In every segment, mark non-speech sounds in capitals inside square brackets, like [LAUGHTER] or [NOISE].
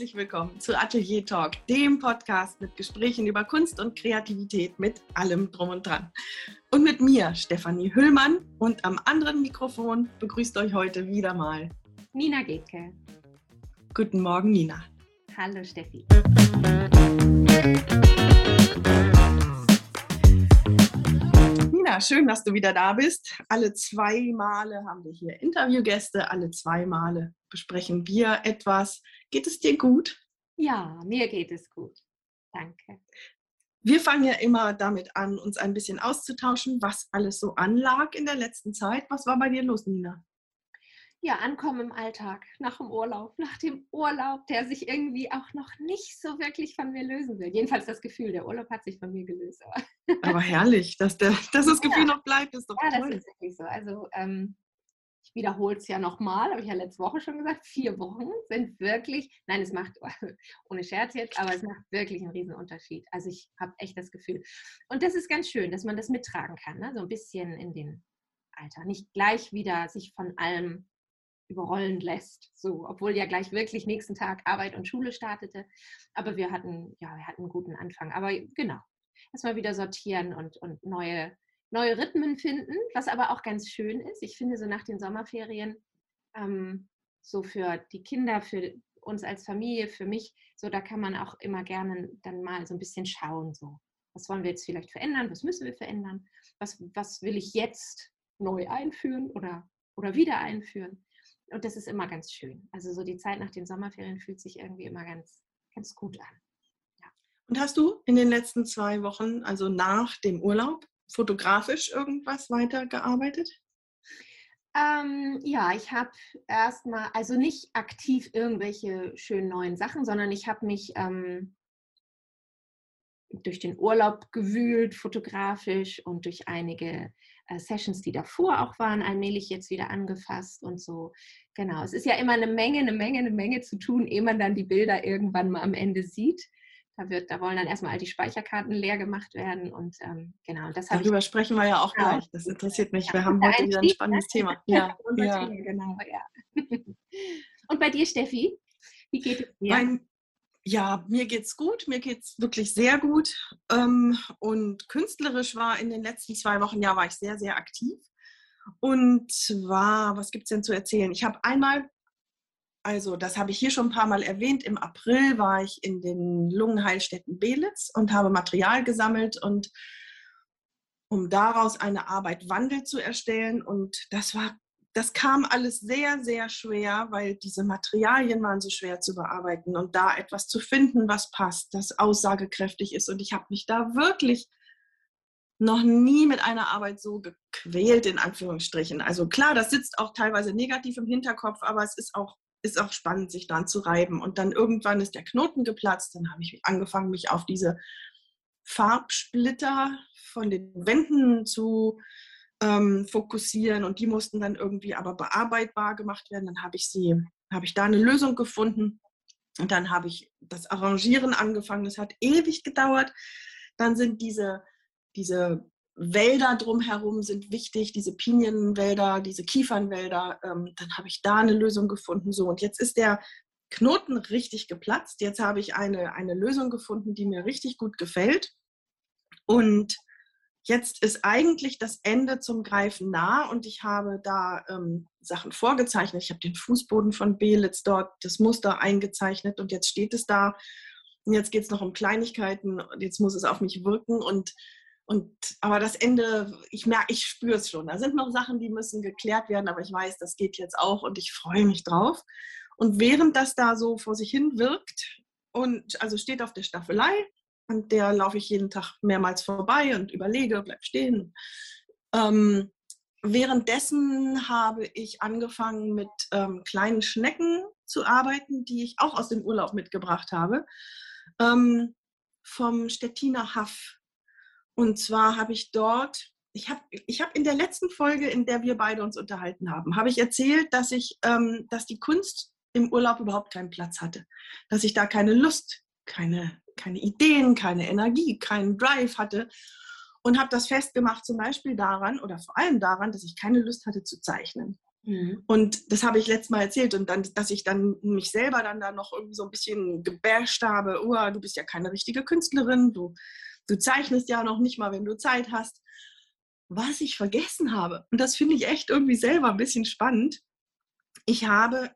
herzlich willkommen zu Atelier Talk, dem Podcast mit Gesprächen über Kunst und Kreativität mit allem drum und dran. Und mit mir, Stefanie Hüllmann, und am anderen Mikrofon begrüßt euch heute wieder mal Nina Getke. Guten Morgen, Nina. Hallo, Steffi. Nina, schön, dass du wieder da bist. Alle zwei Male haben wir hier Interviewgäste, alle zwei Male besprechen wir etwas. Geht es dir gut? Ja, mir geht es gut. Danke. Wir fangen ja immer damit an, uns ein bisschen auszutauschen, was alles so anlag in der letzten Zeit. Was war bei dir los, Nina? Ja, ankommen im Alltag, nach dem Urlaub, nach dem Urlaub, der sich irgendwie auch noch nicht so wirklich von mir lösen will. Jedenfalls das Gefühl, der Urlaub hat sich von mir gelöst. Aber, aber herrlich, dass, der, [LAUGHS] dass das Gefühl ja. noch bleibt, ist doch ja, toll. Ja, das ist wirklich so. Also ähm, ich wiederhole es ja nochmal, habe ich ja letzte Woche schon gesagt, vier Wochen sind wirklich, nein, es macht, [LAUGHS] ohne Scherz jetzt, aber es macht wirklich einen riesen Unterschied. Also ich habe echt das Gefühl. Und das ist ganz schön, dass man das mittragen kann, ne? so ein bisschen in den Alter. Nicht gleich wieder sich von allem überrollen lässt. So, obwohl ja gleich wirklich nächsten Tag Arbeit und Schule startete. Aber wir hatten, ja, wir hatten einen guten Anfang. Aber genau, erstmal wieder sortieren und, und neue neue Rhythmen finden, was aber auch ganz schön ist. Ich finde so nach den Sommerferien, ähm, so für die Kinder, für uns als Familie, für mich, so da kann man auch immer gerne dann mal so ein bisschen schauen, so was wollen wir jetzt vielleicht verändern, was müssen wir verändern, was, was will ich jetzt neu einführen oder, oder wieder einführen. Und das ist immer ganz schön. Also so die Zeit nach den Sommerferien fühlt sich irgendwie immer ganz, ganz gut an. Ja. Und hast du in den letzten zwei Wochen, also nach dem Urlaub, fotografisch irgendwas weitergearbeitet? Ähm, ja, ich habe erstmal, also nicht aktiv irgendwelche schönen neuen Sachen, sondern ich habe mich ähm, durch den Urlaub gewühlt, fotografisch und durch einige Sessions, die davor auch waren, allmählich jetzt wieder angefasst und so. Genau, es ist ja immer eine Menge, eine Menge, eine Menge zu tun, ehe man dann die Bilder irgendwann mal am Ende sieht. Da, wird, da wollen dann erstmal all die Speicherkarten leer gemacht werden und ähm, genau. Das Darüber ich, sprechen wir ja auch genau. gleich. Das interessiert mich. Ja, wir haben heute wieder ein spannendes Thema. [LAUGHS] Ja, ja. Thema, genau. Ja. [LAUGHS] und bei dir, Steffi, wie geht es dir? Mein, ja, mir geht's gut. Mir geht's wirklich sehr gut. Ähm, und künstlerisch war in den letzten zwei Wochen, ja, war ich sehr, sehr aktiv. Und zwar, was gibt es denn zu erzählen? Ich habe einmal also, das habe ich hier schon ein paar Mal erwähnt. Im April war ich in den Lungenheilstätten Belitz und habe Material gesammelt und um daraus eine Arbeit Wandel zu erstellen. Und das war, das kam alles sehr, sehr schwer, weil diese Materialien waren so schwer zu bearbeiten und da etwas zu finden, was passt, das aussagekräftig ist. Und ich habe mich da wirklich noch nie mit einer Arbeit so gequält, in Anführungsstrichen. Also klar, das sitzt auch teilweise negativ im Hinterkopf, aber es ist auch ist auch spannend, sich dran zu reiben. Und dann irgendwann ist der Knoten geplatzt. Dann habe ich angefangen, mich auf diese Farbsplitter von den Wänden zu ähm, fokussieren. Und die mussten dann irgendwie aber bearbeitbar gemacht werden. Dann habe ich sie, habe ich da eine Lösung gefunden. Und dann habe ich das Arrangieren angefangen. Das hat ewig gedauert. Dann sind diese, diese Wälder drumherum sind wichtig, diese Pinienwälder, diese Kiefernwälder. Ähm, dann habe ich da eine Lösung gefunden. So, und jetzt ist der Knoten richtig geplatzt. Jetzt habe ich eine, eine Lösung gefunden, die mir richtig gut gefällt. Und jetzt ist eigentlich das Ende zum Greifen nah und ich habe da ähm, Sachen vorgezeichnet. Ich habe den Fußboden von Belitz dort, das Muster eingezeichnet und jetzt steht es da. Und jetzt geht es noch um Kleinigkeiten und jetzt muss es auf mich wirken und und, aber das Ende, ich merke, ich spüre es schon. Da sind noch Sachen, die müssen geklärt werden, aber ich weiß, das geht jetzt auch und ich freue mich drauf. Und während das da so vor sich hin wirkt und also steht auf der Staffelei und der laufe ich jeden Tag mehrmals vorbei und überlege, bleib stehen. Ähm, währenddessen habe ich angefangen mit ähm, kleinen Schnecken zu arbeiten, die ich auch aus dem Urlaub mitgebracht habe. Ähm, vom Stettiner Haff und zwar habe ich dort, ich habe ich hab in der letzten Folge, in der wir beide uns unterhalten haben, habe ich erzählt, dass ich, ähm, dass die Kunst im Urlaub überhaupt keinen Platz hatte. Dass ich da keine Lust, keine, keine Ideen, keine Energie, keinen Drive hatte. Und habe das festgemacht zum Beispiel daran oder vor allem daran, dass ich keine Lust hatte zu zeichnen. Mhm. Und das habe ich letztes Mal erzählt und dann, dass ich dann mich selber dann da noch irgendwie so ein bisschen gebasht habe, oh, du bist ja keine richtige Künstlerin, du, du zeichnest ja noch nicht mal, wenn du Zeit hast. Was ich vergessen habe, und das finde ich echt irgendwie selber ein bisschen spannend, ich habe,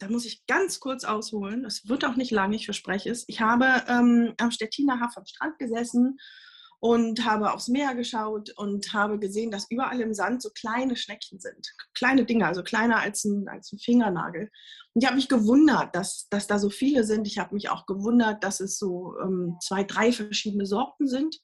da muss ich ganz kurz ausholen, es wird auch nicht lange, ich verspreche es, ich habe ähm, am Stettiner Haff am Strand gesessen und habe aufs Meer geschaut und habe gesehen, dass überall im Sand so kleine Schneckchen sind. Kleine Dinge, also kleiner als ein, als ein Fingernagel. Und ich habe mich gewundert, dass, dass da so viele sind. Ich habe mich auch gewundert, dass es so ähm, zwei, drei verschiedene Sorten sind.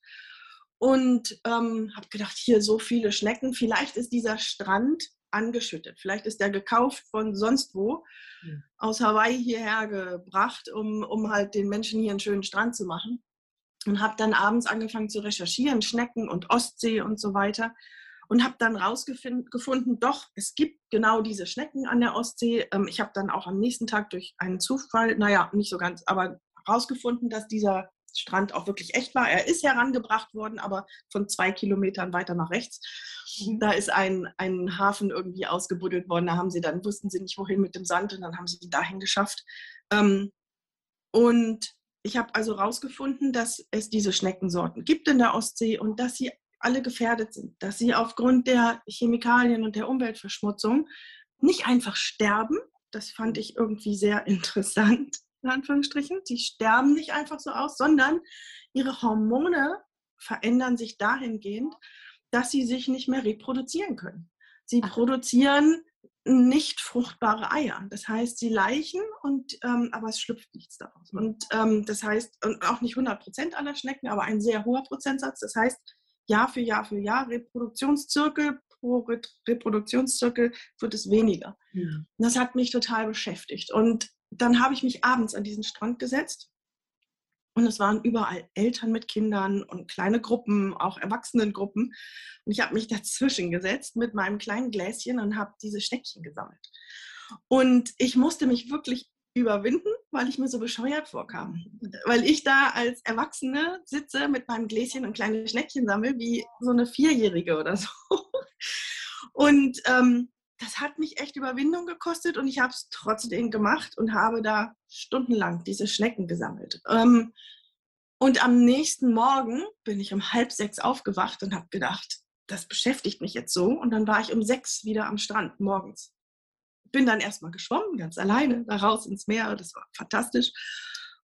Und ähm, habe gedacht, hier so viele Schnecken. Vielleicht ist dieser Strand angeschüttet. Vielleicht ist der gekauft von sonst wo, mhm. aus Hawaii hierher gebracht, um, um halt den Menschen hier einen schönen Strand zu machen und habe dann abends angefangen zu recherchieren, Schnecken und Ostsee und so weiter. Und habe dann rausgefunden, doch, es gibt genau diese Schnecken an der Ostsee. Ähm, ich habe dann auch am nächsten Tag durch einen Zufall, naja, nicht so ganz, aber rausgefunden, dass dieser Strand auch wirklich echt war. Er ist herangebracht worden, aber von zwei Kilometern weiter nach rechts. Mhm. Da ist ein, ein Hafen irgendwie ausgebuddelt worden. Da haben sie dann, wussten sie nicht, wohin mit dem Sand und dann haben sie ihn dahin geschafft. Ähm, und ich habe also herausgefunden, dass es diese Schneckensorten gibt in der Ostsee und dass sie alle gefährdet sind, dass sie aufgrund der Chemikalien und der Umweltverschmutzung nicht einfach sterben. Das fand ich irgendwie sehr [LAUGHS] interessant, in Anführungsstrichen. Sie sterben nicht einfach so aus, sondern ihre Hormone verändern sich dahingehend, dass sie sich nicht mehr reproduzieren können. Sie Ach. produzieren nicht fruchtbare Eier. Das heißt, sie leichen, und, ähm, aber es schlüpft nichts daraus. Und ähm, das heißt, und auch nicht 100 Prozent aller Schnecken, aber ein sehr hoher Prozentsatz. Das heißt, Jahr für Jahr für Jahr, Reproduktionszirkel pro Reproduktionszirkel wird es weniger. Ja. Das hat mich total beschäftigt. Und dann habe ich mich abends an diesen Strand gesetzt und es waren überall Eltern mit Kindern und kleine Gruppen, auch Erwachsenengruppen. Und ich habe mich dazwischen gesetzt mit meinem kleinen Gläschen und habe diese Schneckchen gesammelt. Und ich musste mich wirklich überwinden, weil ich mir so bescheuert vorkam. Weil ich da als Erwachsene sitze mit meinem Gläschen und kleine Schneckchen sammle, wie so eine Vierjährige oder so. [LAUGHS] Und ähm, das hat mich echt Überwindung gekostet und ich habe es trotzdem gemacht und habe da stundenlang diese Schnecken gesammelt. Ähm, und am nächsten Morgen bin ich um halb sechs aufgewacht und habe gedacht, das beschäftigt mich jetzt so. Und dann war ich um sechs wieder am Strand morgens. Bin dann erstmal geschwommen, ganz alleine, da raus ins Meer. Das war fantastisch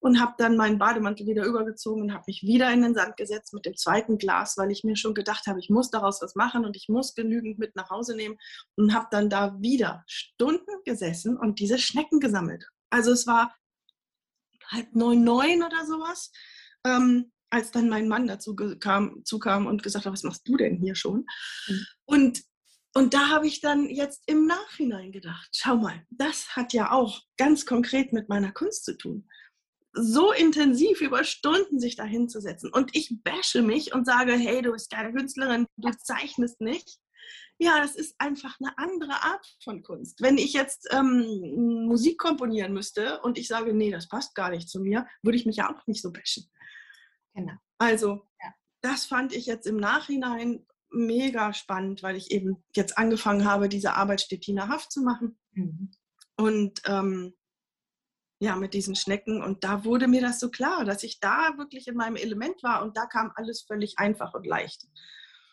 und habe dann meinen Bademantel wieder übergezogen und habe mich wieder in den Sand gesetzt mit dem zweiten Glas, weil ich mir schon gedacht habe, ich muss daraus was machen und ich muss genügend mit nach Hause nehmen und habe dann da wieder Stunden gesessen und diese Schnecken gesammelt. Also es war halb neun, neun oder sowas, ähm, als dann mein Mann dazu kam, zukam und gesagt hat, was machst du denn hier schon? Mhm. Und und da habe ich dann jetzt im Nachhinein gedacht, schau mal, das hat ja auch ganz konkret mit meiner Kunst zu tun so intensiv über Stunden sich da hinzusetzen und ich bashe mich und sage, hey, du bist keine Künstlerin, du zeichnest nicht. Ja, das ist einfach eine andere Art von Kunst. Wenn ich jetzt ähm, Musik komponieren müsste und ich sage, nee, das passt gar nicht zu mir, würde ich mich ja auch nicht so bashen. Genau. Also, ja. das fand ich jetzt im Nachhinein mega spannend, weil ich eben jetzt angefangen habe, diese Arbeit stettinerhaft zu machen. Mhm. Und ähm, ja, mit diesen Schnecken. Und da wurde mir das so klar, dass ich da wirklich in meinem Element war und da kam alles völlig einfach und leicht.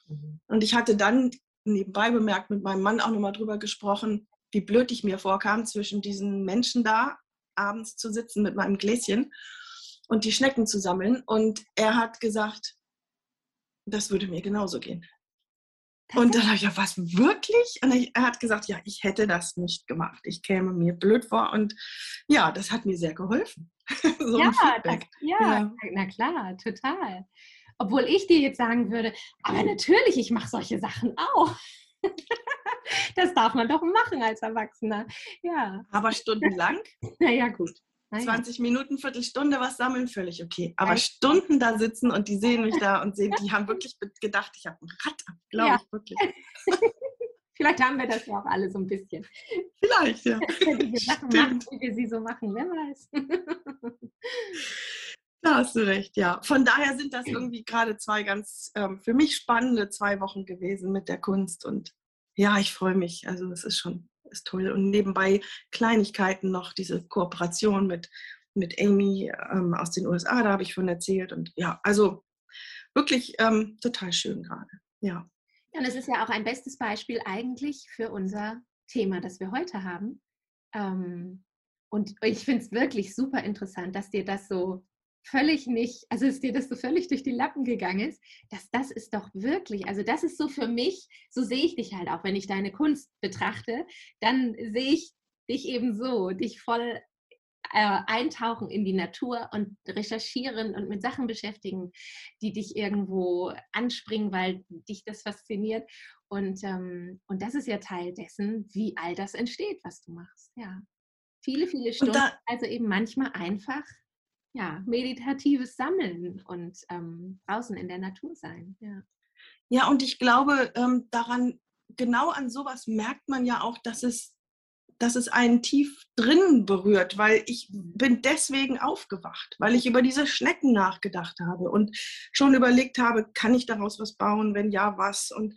Mhm. Und ich hatte dann nebenbei bemerkt mit meinem Mann auch nochmal drüber gesprochen, wie blöd ich mir vorkam, zwischen diesen Menschen da abends zu sitzen mit meinem Gläschen und die Schnecken zu sammeln. Und er hat gesagt, das würde mir genauso gehen. Und dann habe ich ja, was wirklich? Und er hat gesagt, ja, ich hätte das nicht gemacht. Ich käme mir blöd vor. Und ja, das hat mir sehr geholfen. [LAUGHS] so ja, das, ja, ja, na klar, total. Obwohl ich dir jetzt sagen würde, aber natürlich, ich mache solche Sachen auch. [LAUGHS] das darf man doch machen als Erwachsener. Ja. Aber stundenlang? [LAUGHS] naja, gut. 20 Minuten, Viertelstunde was sammeln, völlig okay. Aber Stunden da sitzen und die sehen mich da und sehen, die haben wirklich gedacht, ich habe ein Rad ab, glaube ja. ich wirklich. [LAUGHS] Vielleicht haben wir das ja auch alle so ein bisschen. Vielleicht, ja. [LAUGHS] die Sachen machen, wie wir sie so machen, wer weiß. [LAUGHS] Da hast du recht, ja. Von daher sind das irgendwie gerade zwei ganz ähm, für mich spannende zwei Wochen gewesen mit der Kunst und ja, ich freue mich. Also es ist schon ist toll. Und nebenbei Kleinigkeiten noch, diese Kooperation mit, mit Amy ähm, aus den USA, da habe ich von erzählt. Und ja, also wirklich ähm, total schön gerade. Ja. Ja, und es ist ja auch ein bestes Beispiel eigentlich für unser Thema, das wir heute haben. Ähm, und ich finde es wirklich super interessant, dass dir das so völlig nicht, also dass dir das so völlig durch die Lappen gegangen ist, dass das ist doch wirklich, also das ist so für mich, so sehe ich dich halt auch, wenn ich deine Kunst betrachte, dann sehe ich dich eben so, dich voll äh, eintauchen in die Natur und recherchieren und mit Sachen beschäftigen, die dich irgendwo anspringen, weil dich das fasziniert. Und, ähm, und das ist ja Teil dessen, wie all das entsteht, was du machst. Ja. Viele, viele Stunden. Da, also eben manchmal einfach ja, meditatives Sammeln und ähm, draußen in der Natur sein. Ja, ja und ich glaube, ähm, daran, genau an sowas merkt man ja auch, dass es, dass es einen tief drin berührt, weil ich bin deswegen aufgewacht, weil ich über diese Schnecken nachgedacht habe und schon überlegt habe, kann ich daraus was bauen, wenn ja, was. Und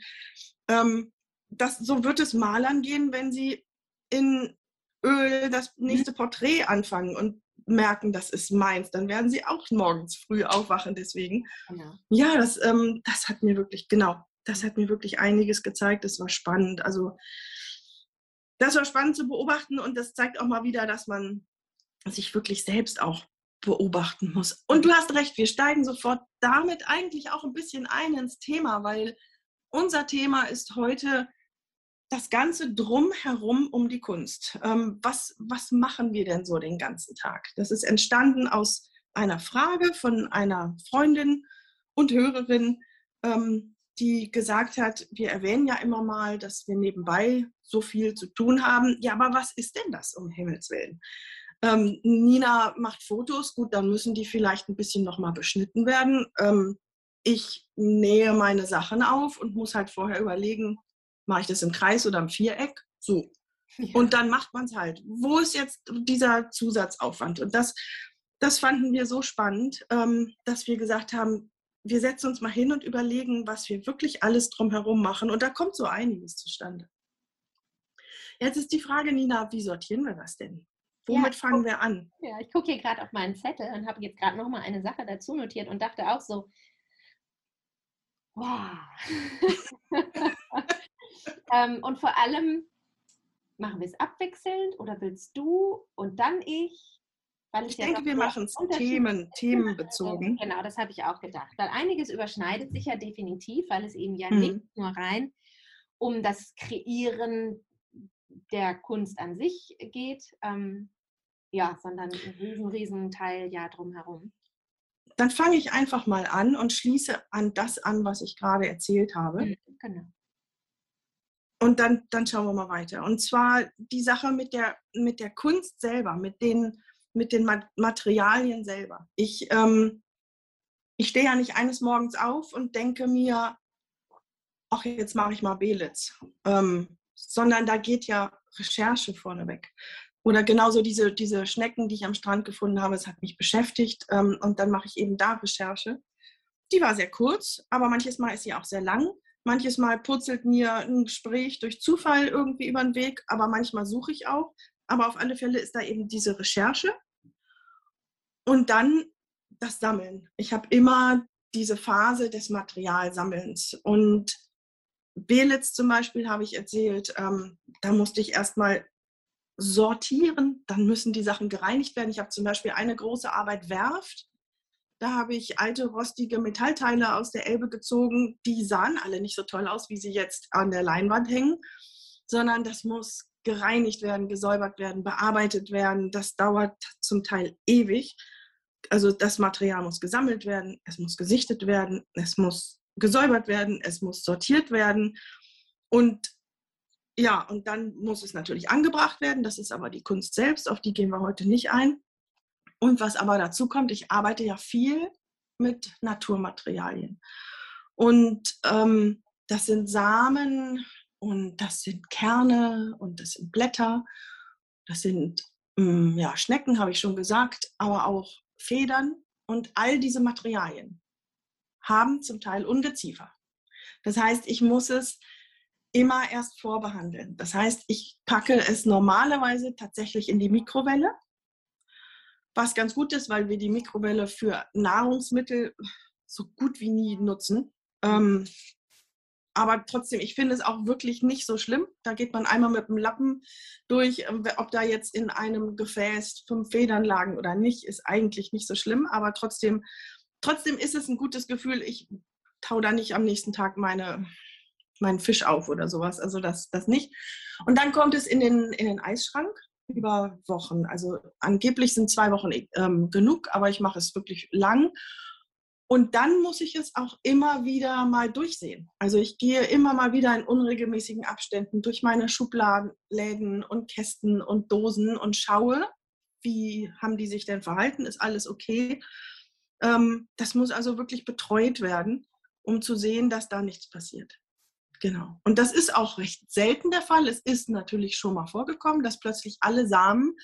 ähm, das, so wird es Malern gehen, wenn sie in Öl das mhm. nächste Porträt anfangen und merken, das ist meins, dann werden sie auch morgens früh aufwachen. Deswegen, ja, ja das, ähm, das hat mir wirklich, genau, das hat mir wirklich einiges gezeigt. Das war spannend. Also, das war spannend zu beobachten und das zeigt auch mal wieder, dass man sich wirklich selbst auch beobachten muss. Und du hast recht, wir steigen sofort damit eigentlich auch ein bisschen ein ins Thema, weil unser Thema ist heute das Ganze drumherum um die Kunst. Ähm, was, was machen wir denn so den ganzen Tag? Das ist entstanden aus einer Frage von einer Freundin und Hörerin, ähm, die gesagt hat, wir erwähnen ja immer mal, dass wir nebenbei so viel zu tun haben. Ja, aber was ist denn das um Himmels Willen? Ähm, Nina macht Fotos, gut, dann müssen die vielleicht ein bisschen nochmal beschnitten werden. Ähm, ich nähe meine Sachen auf und muss halt vorher überlegen, mache ich das im Kreis oder im Viereck? So. Ja. Und dann macht man es halt. Wo ist jetzt dieser Zusatzaufwand? Und das, das fanden wir so spannend, ähm, dass wir gesagt haben, wir setzen uns mal hin und überlegen, was wir wirklich alles drumherum machen. Und da kommt so einiges zustande. Jetzt ist die Frage, Nina, wie sortieren wir das denn? Womit ja, fangen guck, wir an? Ja, ich gucke hier gerade auf meinen Zettel und habe jetzt gerade noch mal eine Sache dazu notiert und dachte auch so, wow. [LAUGHS] [LAUGHS] Ähm, und vor allem, machen wir es abwechselnd oder willst du und dann ich? Weil ich denke, wir machen es Themen, themenbezogen. [LAUGHS] Genau, das habe ich auch gedacht. Weil einiges überschneidet sich ja definitiv, weil es eben ja mhm. nicht nur rein um das Kreieren der Kunst an sich geht, ähm, ja, sondern ein riesen, riesen Teil ja drumherum. Dann fange ich einfach mal an und schließe an das an, was ich gerade erzählt habe. Mhm, genau. Und dann, dann schauen wir mal weiter. Und zwar die Sache mit der, mit der Kunst selber, mit den, mit den Materialien selber. Ich, ähm, ich stehe ja nicht eines Morgens auf und denke mir, ach, jetzt mache ich mal Belitz. Ähm, sondern da geht ja Recherche vorneweg. Oder genauso diese, diese Schnecken, die ich am Strand gefunden habe, es hat mich beschäftigt. Ähm, und dann mache ich eben da Recherche. Die war sehr kurz, aber manches Mal ist sie auch sehr lang. Manches Mal purzelt mir ein Gespräch durch Zufall irgendwie über den Weg, aber manchmal suche ich auch. Aber auf alle Fälle ist da eben diese Recherche. Und dann das Sammeln. Ich habe immer diese Phase des Materialsammelns. Und Belitz zum Beispiel habe ich erzählt, ähm, da musste ich erstmal sortieren, dann müssen die Sachen gereinigt werden. Ich habe zum Beispiel eine große Arbeit Werft. Da habe ich alte, rostige Metallteile aus der Elbe gezogen. Die sahen alle nicht so toll aus, wie sie jetzt an der Leinwand hängen, sondern das muss gereinigt werden, gesäubert werden, bearbeitet werden. Das dauert zum Teil ewig. Also das Material muss gesammelt werden, es muss gesichtet werden, es muss gesäubert werden, es muss sortiert werden. Und ja, und dann muss es natürlich angebracht werden. Das ist aber die Kunst selbst, auf die gehen wir heute nicht ein. Und was aber dazu kommt, ich arbeite ja viel mit Naturmaterialien. Und ähm, das sind Samen und das sind Kerne und das sind Blätter, das sind ähm, ja, Schnecken, habe ich schon gesagt, aber auch Federn. Und all diese Materialien haben zum Teil Ungeziefer. Das heißt, ich muss es immer erst vorbehandeln. Das heißt, ich packe es normalerweise tatsächlich in die Mikrowelle, was ganz gut ist, weil wir die Mikrowelle für Nahrungsmittel so gut wie nie nutzen. Ähm, aber trotzdem, ich finde es auch wirklich nicht so schlimm. Da geht man einmal mit dem Lappen durch. Ähm, ob da jetzt in einem Gefäß fünf Federn lagen oder nicht, ist eigentlich nicht so schlimm. Aber trotzdem, trotzdem ist es ein gutes Gefühl. Ich tau da nicht am nächsten Tag meine, meinen Fisch auf oder sowas. Also das, das nicht. Und dann kommt es in den, in den Eisschrank über Wochen. Also angeblich sind zwei Wochen ähm, genug, aber ich mache es wirklich lang. Und dann muss ich es auch immer wieder mal durchsehen. Also ich gehe immer mal wieder in unregelmäßigen Abständen durch meine Schubladen und Kästen und Dosen und schaue, wie haben die sich denn verhalten, ist alles okay. Ähm, das muss also wirklich betreut werden, um zu sehen, dass da nichts passiert. Genau. Und das ist auch recht selten der Fall. Es ist natürlich schon mal vorgekommen, dass plötzlich alle Samen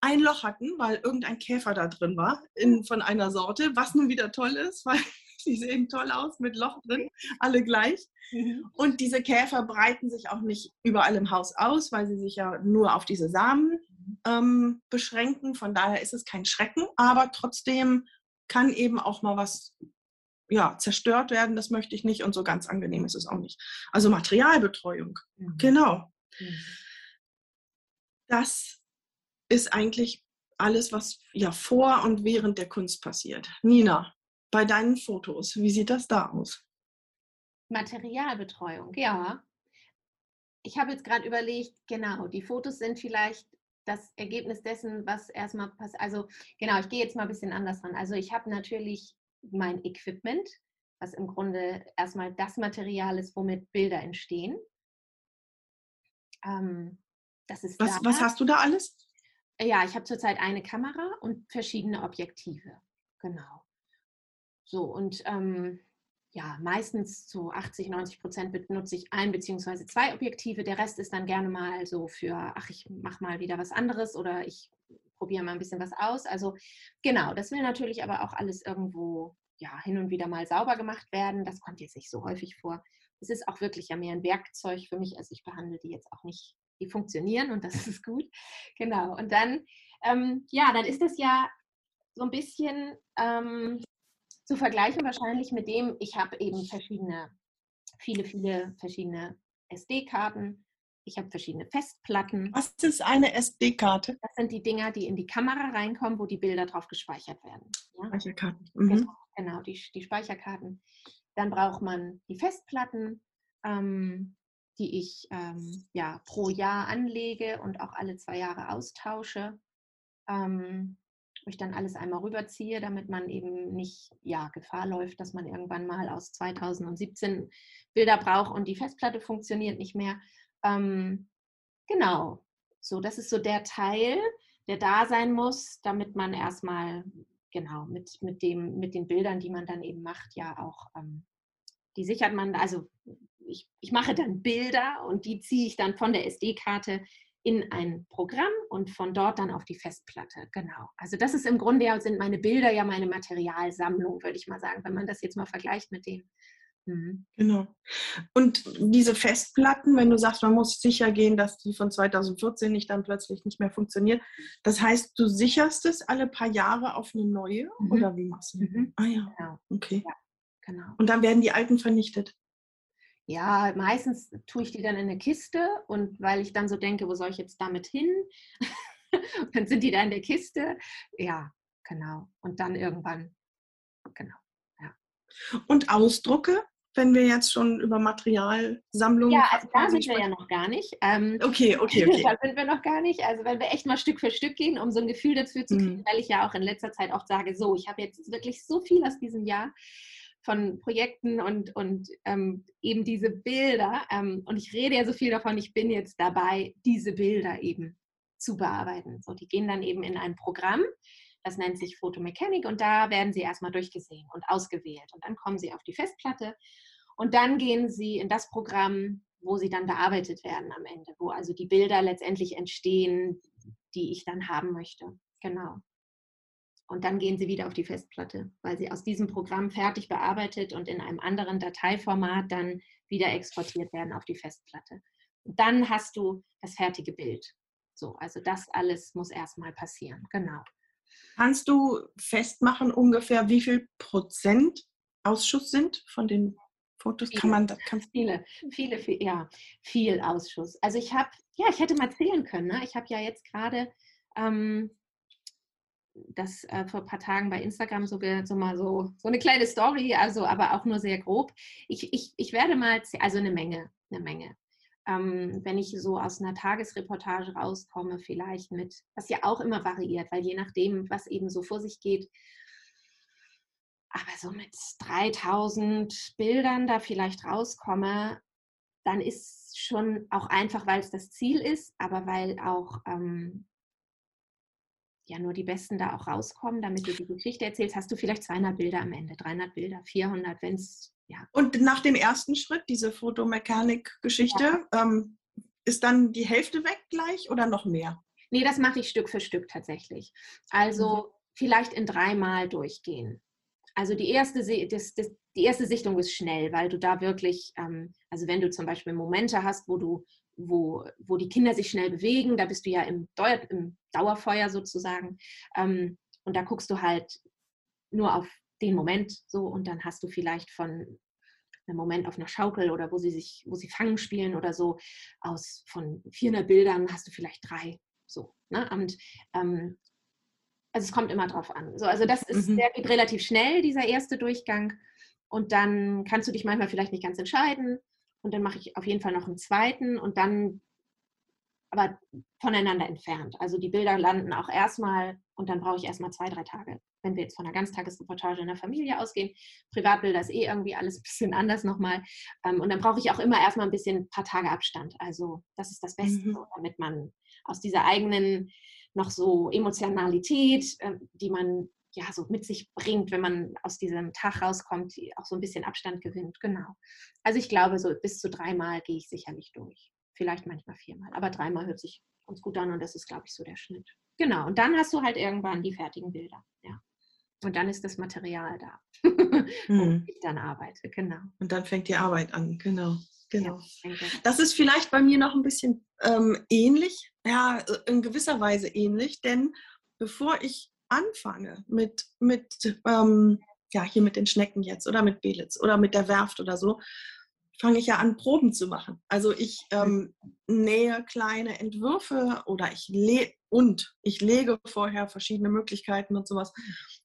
ein Loch hatten, weil irgendein Käfer da drin war in, von einer Sorte, was nun wieder toll ist, [LAUGHS] weil die sehen toll aus mit Loch drin, alle gleich. Mhm. Und diese Käfer breiten sich auch nicht überall im Haus aus, weil sie sich ja nur auf diese Samen ähm, beschränken. Von daher ist es kein Schrecken, aber trotzdem kann eben auch mal was ja, zerstört werden. Das möchte ich nicht und so ganz angenehm ist es auch nicht. Also Materialbetreuung, mhm. genau. Mhm. Das ist eigentlich alles, was ja vor und während der Kunst passiert. Nina, bei deinen Fotos, wie sieht das da aus? Materialbetreuung, ja. Ich habe jetzt gerade überlegt, genau, die Fotos sind vielleicht das Ergebnis dessen, was erstmal passiert. Also genau, ich gehe jetzt mal ein bisschen anders ran. Also ich habe natürlich mein Equipment, was im Grunde erstmal das Material ist, womit Bilder entstehen. Ähm, das ist was, was hast du da alles? Ja, ich habe zurzeit eine Kamera und verschiedene Objektive. Genau. So, und ähm, ja, meistens zu 80, 90 Prozent benutze ich ein bzw. zwei Objektive. Der Rest ist dann gerne mal so für, ach, ich mache mal wieder was anderes oder ich probiere mal ein bisschen was aus. Also genau, das will natürlich aber auch alles irgendwo ja, hin und wieder mal sauber gemacht werden. Das kommt jetzt nicht so häufig vor. Es ist auch wirklich ja mehr ein Werkzeug für mich. Also ich behandle die jetzt auch nicht die funktionieren und das ist gut. Genau. Und dann, ähm, ja, dann ist es ja so ein bisschen ähm, zu vergleichen wahrscheinlich mit dem, ich habe eben verschiedene, viele, viele verschiedene SD-Karten. Ich habe verschiedene Festplatten. Was ist eine SD-Karte? Das sind die Dinger, die in die Kamera reinkommen, wo die Bilder drauf gespeichert werden. Ja? Speicherkarten. Mhm. Genau, genau die, die Speicherkarten. Dann braucht man die Festplatten. Ähm, die ich ähm, ja, pro Jahr anlege und auch alle zwei Jahre austausche. Ähm, wo ich dann alles einmal rüberziehe, damit man eben nicht ja, Gefahr läuft, dass man irgendwann mal aus 2017 Bilder braucht und die Festplatte funktioniert nicht mehr. Ähm, genau, so das ist so der Teil, der da sein muss, damit man erstmal genau mit, mit, dem, mit den Bildern, die man dann eben macht, ja auch, ähm, die sichert man, also ich, ich mache dann Bilder und die ziehe ich dann von der SD-Karte in ein Programm und von dort dann auf die Festplatte. Genau. Also das ist im Grunde ja, sind meine Bilder ja meine Materialsammlung, würde ich mal sagen, wenn man das jetzt mal vergleicht mit dem. Mhm. Genau. Und diese Festplatten, wenn du sagst, man muss sicher gehen, dass die von 2014 nicht dann plötzlich nicht mehr funktionieren. Das heißt, du sicherst es alle paar Jahre auf eine neue mhm. oder wie machst du das? Mhm. Ah ja. Genau. Okay. Ja, genau. Und dann werden die alten vernichtet. Ja, meistens tue ich die dann in eine Kiste und weil ich dann so denke, wo soll ich jetzt damit hin? [LAUGHS] dann sind die da in der Kiste. Ja, genau. Und dann irgendwann, genau. Ja. Und Ausdrucke, wenn wir jetzt schon über Materialsammlungen Ja, also da sind wir ja noch gar nicht. Ähm, okay, okay, [LAUGHS] okay. da sind wir noch gar nicht. Also wenn wir echt mal Stück für Stück gehen, um so ein Gefühl dafür zu kriegen, mhm. weil ich ja auch in letzter Zeit auch sage, so, ich habe jetzt wirklich so viel aus diesem Jahr von Projekten und, und ähm, eben diese Bilder. Ähm, und ich rede ja so viel davon, ich bin jetzt dabei, diese Bilder eben zu bearbeiten. So, die gehen dann eben in ein Programm, das nennt sich Photomechanik und da werden sie erstmal durchgesehen und ausgewählt. Und dann kommen sie auf die Festplatte und dann gehen sie in das Programm, wo sie dann bearbeitet werden am Ende, wo also die Bilder letztendlich entstehen, die ich dann haben möchte. Genau. Und dann gehen sie wieder auf die Festplatte, weil sie aus diesem Programm fertig bearbeitet und in einem anderen Dateiformat dann wieder exportiert werden auf die Festplatte. Und dann hast du das fertige Bild. So, also das alles muss erstmal passieren. Genau. Kannst du festmachen ungefähr, wie viel Prozent Ausschuss sind von den Fotos? Viele. Kann man das? Kann Viele, viele, viel, ja, viel Ausschuss. Also ich habe, ja, ich hätte mal zählen können. Ne? Ich habe ja jetzt gerade ähm, das äh, vor ein paar Tagen bei Instagram so, so mal so, so eine kleine Story, also aber auch nur sehr grob. Ich, ich, ich werde mal, also eine Menge, eine Menge. Ähm, wenn ich so aus einer Tagesreportage rauskomme, vielleicht mit, was ja auch immer variiert, weil je nachdem, was eben so vor sich geht, aber so mit 3000 Bildern da vielleicht rauskomme, dann ist schon auch einfach, weil es das Ziel ist, aber weil auch ähm, ja nur die Besten da auch rauskommen, damit du die Geschichte erzählst, hast du vielleicht 200 Bilder am Ende, 300 Bilder, 400, wenn es, ja. Und nach dem ersten Schritt, diese Fotomechanik-Geschichte, ja. ähm, ist dann die Hälfte weg gleich oder noch mehr? Nee, das mache ich Stück für Stück tatsächlich. Also mhm. vielleicht in dreimal durchgehen. Also die erste, das, das, die erste Sichtung ist schnell, weil du da wirklich, ähm, also wenn du zum Beispiel Momente hast, wo du wo, wo die Kinder sich schnell bewegen. Da bist du ja im, Dauer, im Dauerfeuer sozusagen. Ähm, und da guckst du halt nur auf den Moment so und dann hast du vielleicht von einem Moment auf einer Schaukel oder wo sie sich, wo sie Fangen spielen oder so, aus von 400 Bildern hast du vielleicht drei. So, ne? Und ähm, also es kommt immer drauf an. So, also das ist, mhm. der geht relativ schnell, dieser erste Durchgang. Und dann kannst du dich manchmal vielleicht nicht ganz entscheiden und dann mache ich auf jeden Fall noch einen zweiten und dann aber voneinander entfernt. Also die Bilder landen auch erstmal und dann brauche ich erstmal zwei, drei Tage. Wenn wir jetzt von einer Ganztagesreportage in der Familie ausgehen, Privatbilder ist eh irgendwie alles [LAUGHS] ein bisschen anders nochmal. Ähm, und dann brauche ich auch immer erstmal ein bisschen ein paar Tage Abstand. Also das ist das Beste, mhm. damit man aus dieser eigenen noch so Emotionalität, ähm, die man ja so mit sich bringt, wenn man aus diesem Tag rauskommt, auch so ein bisschen Abstand gewinnt. Genau. Also ich glaube, so bis zu dreimal gehe ich sicherlich durch. Vielleicht manchmal viermal, aber dreimal hört sich uns gut an und das ist, glaube ich, so der Schnitt. Genau. Und dann hast du halt irgendwann die fertigen Bilder. Ja. Und dann ist das Material da, [LAUGHS] hm. wo ich dann arbeite. Genau. Und dann fängt die Arbeit an. Genau. Genau. Das ist vielleicht bei mir noch ein bisschen ähm, ähnlich, ja, in gewisser Weise ähnlich, denn bevor ich anfange mit, mit ähm, ja, hier mit den Schnecken jetzt oder mit Belitz oder mit der Werft oder so, fange ich ja an, Proben zu machen. Also ich ähm, nähe kleine Entwürfe oder ich le und ich lege vorher verschiedene Möglichkeiten und sowas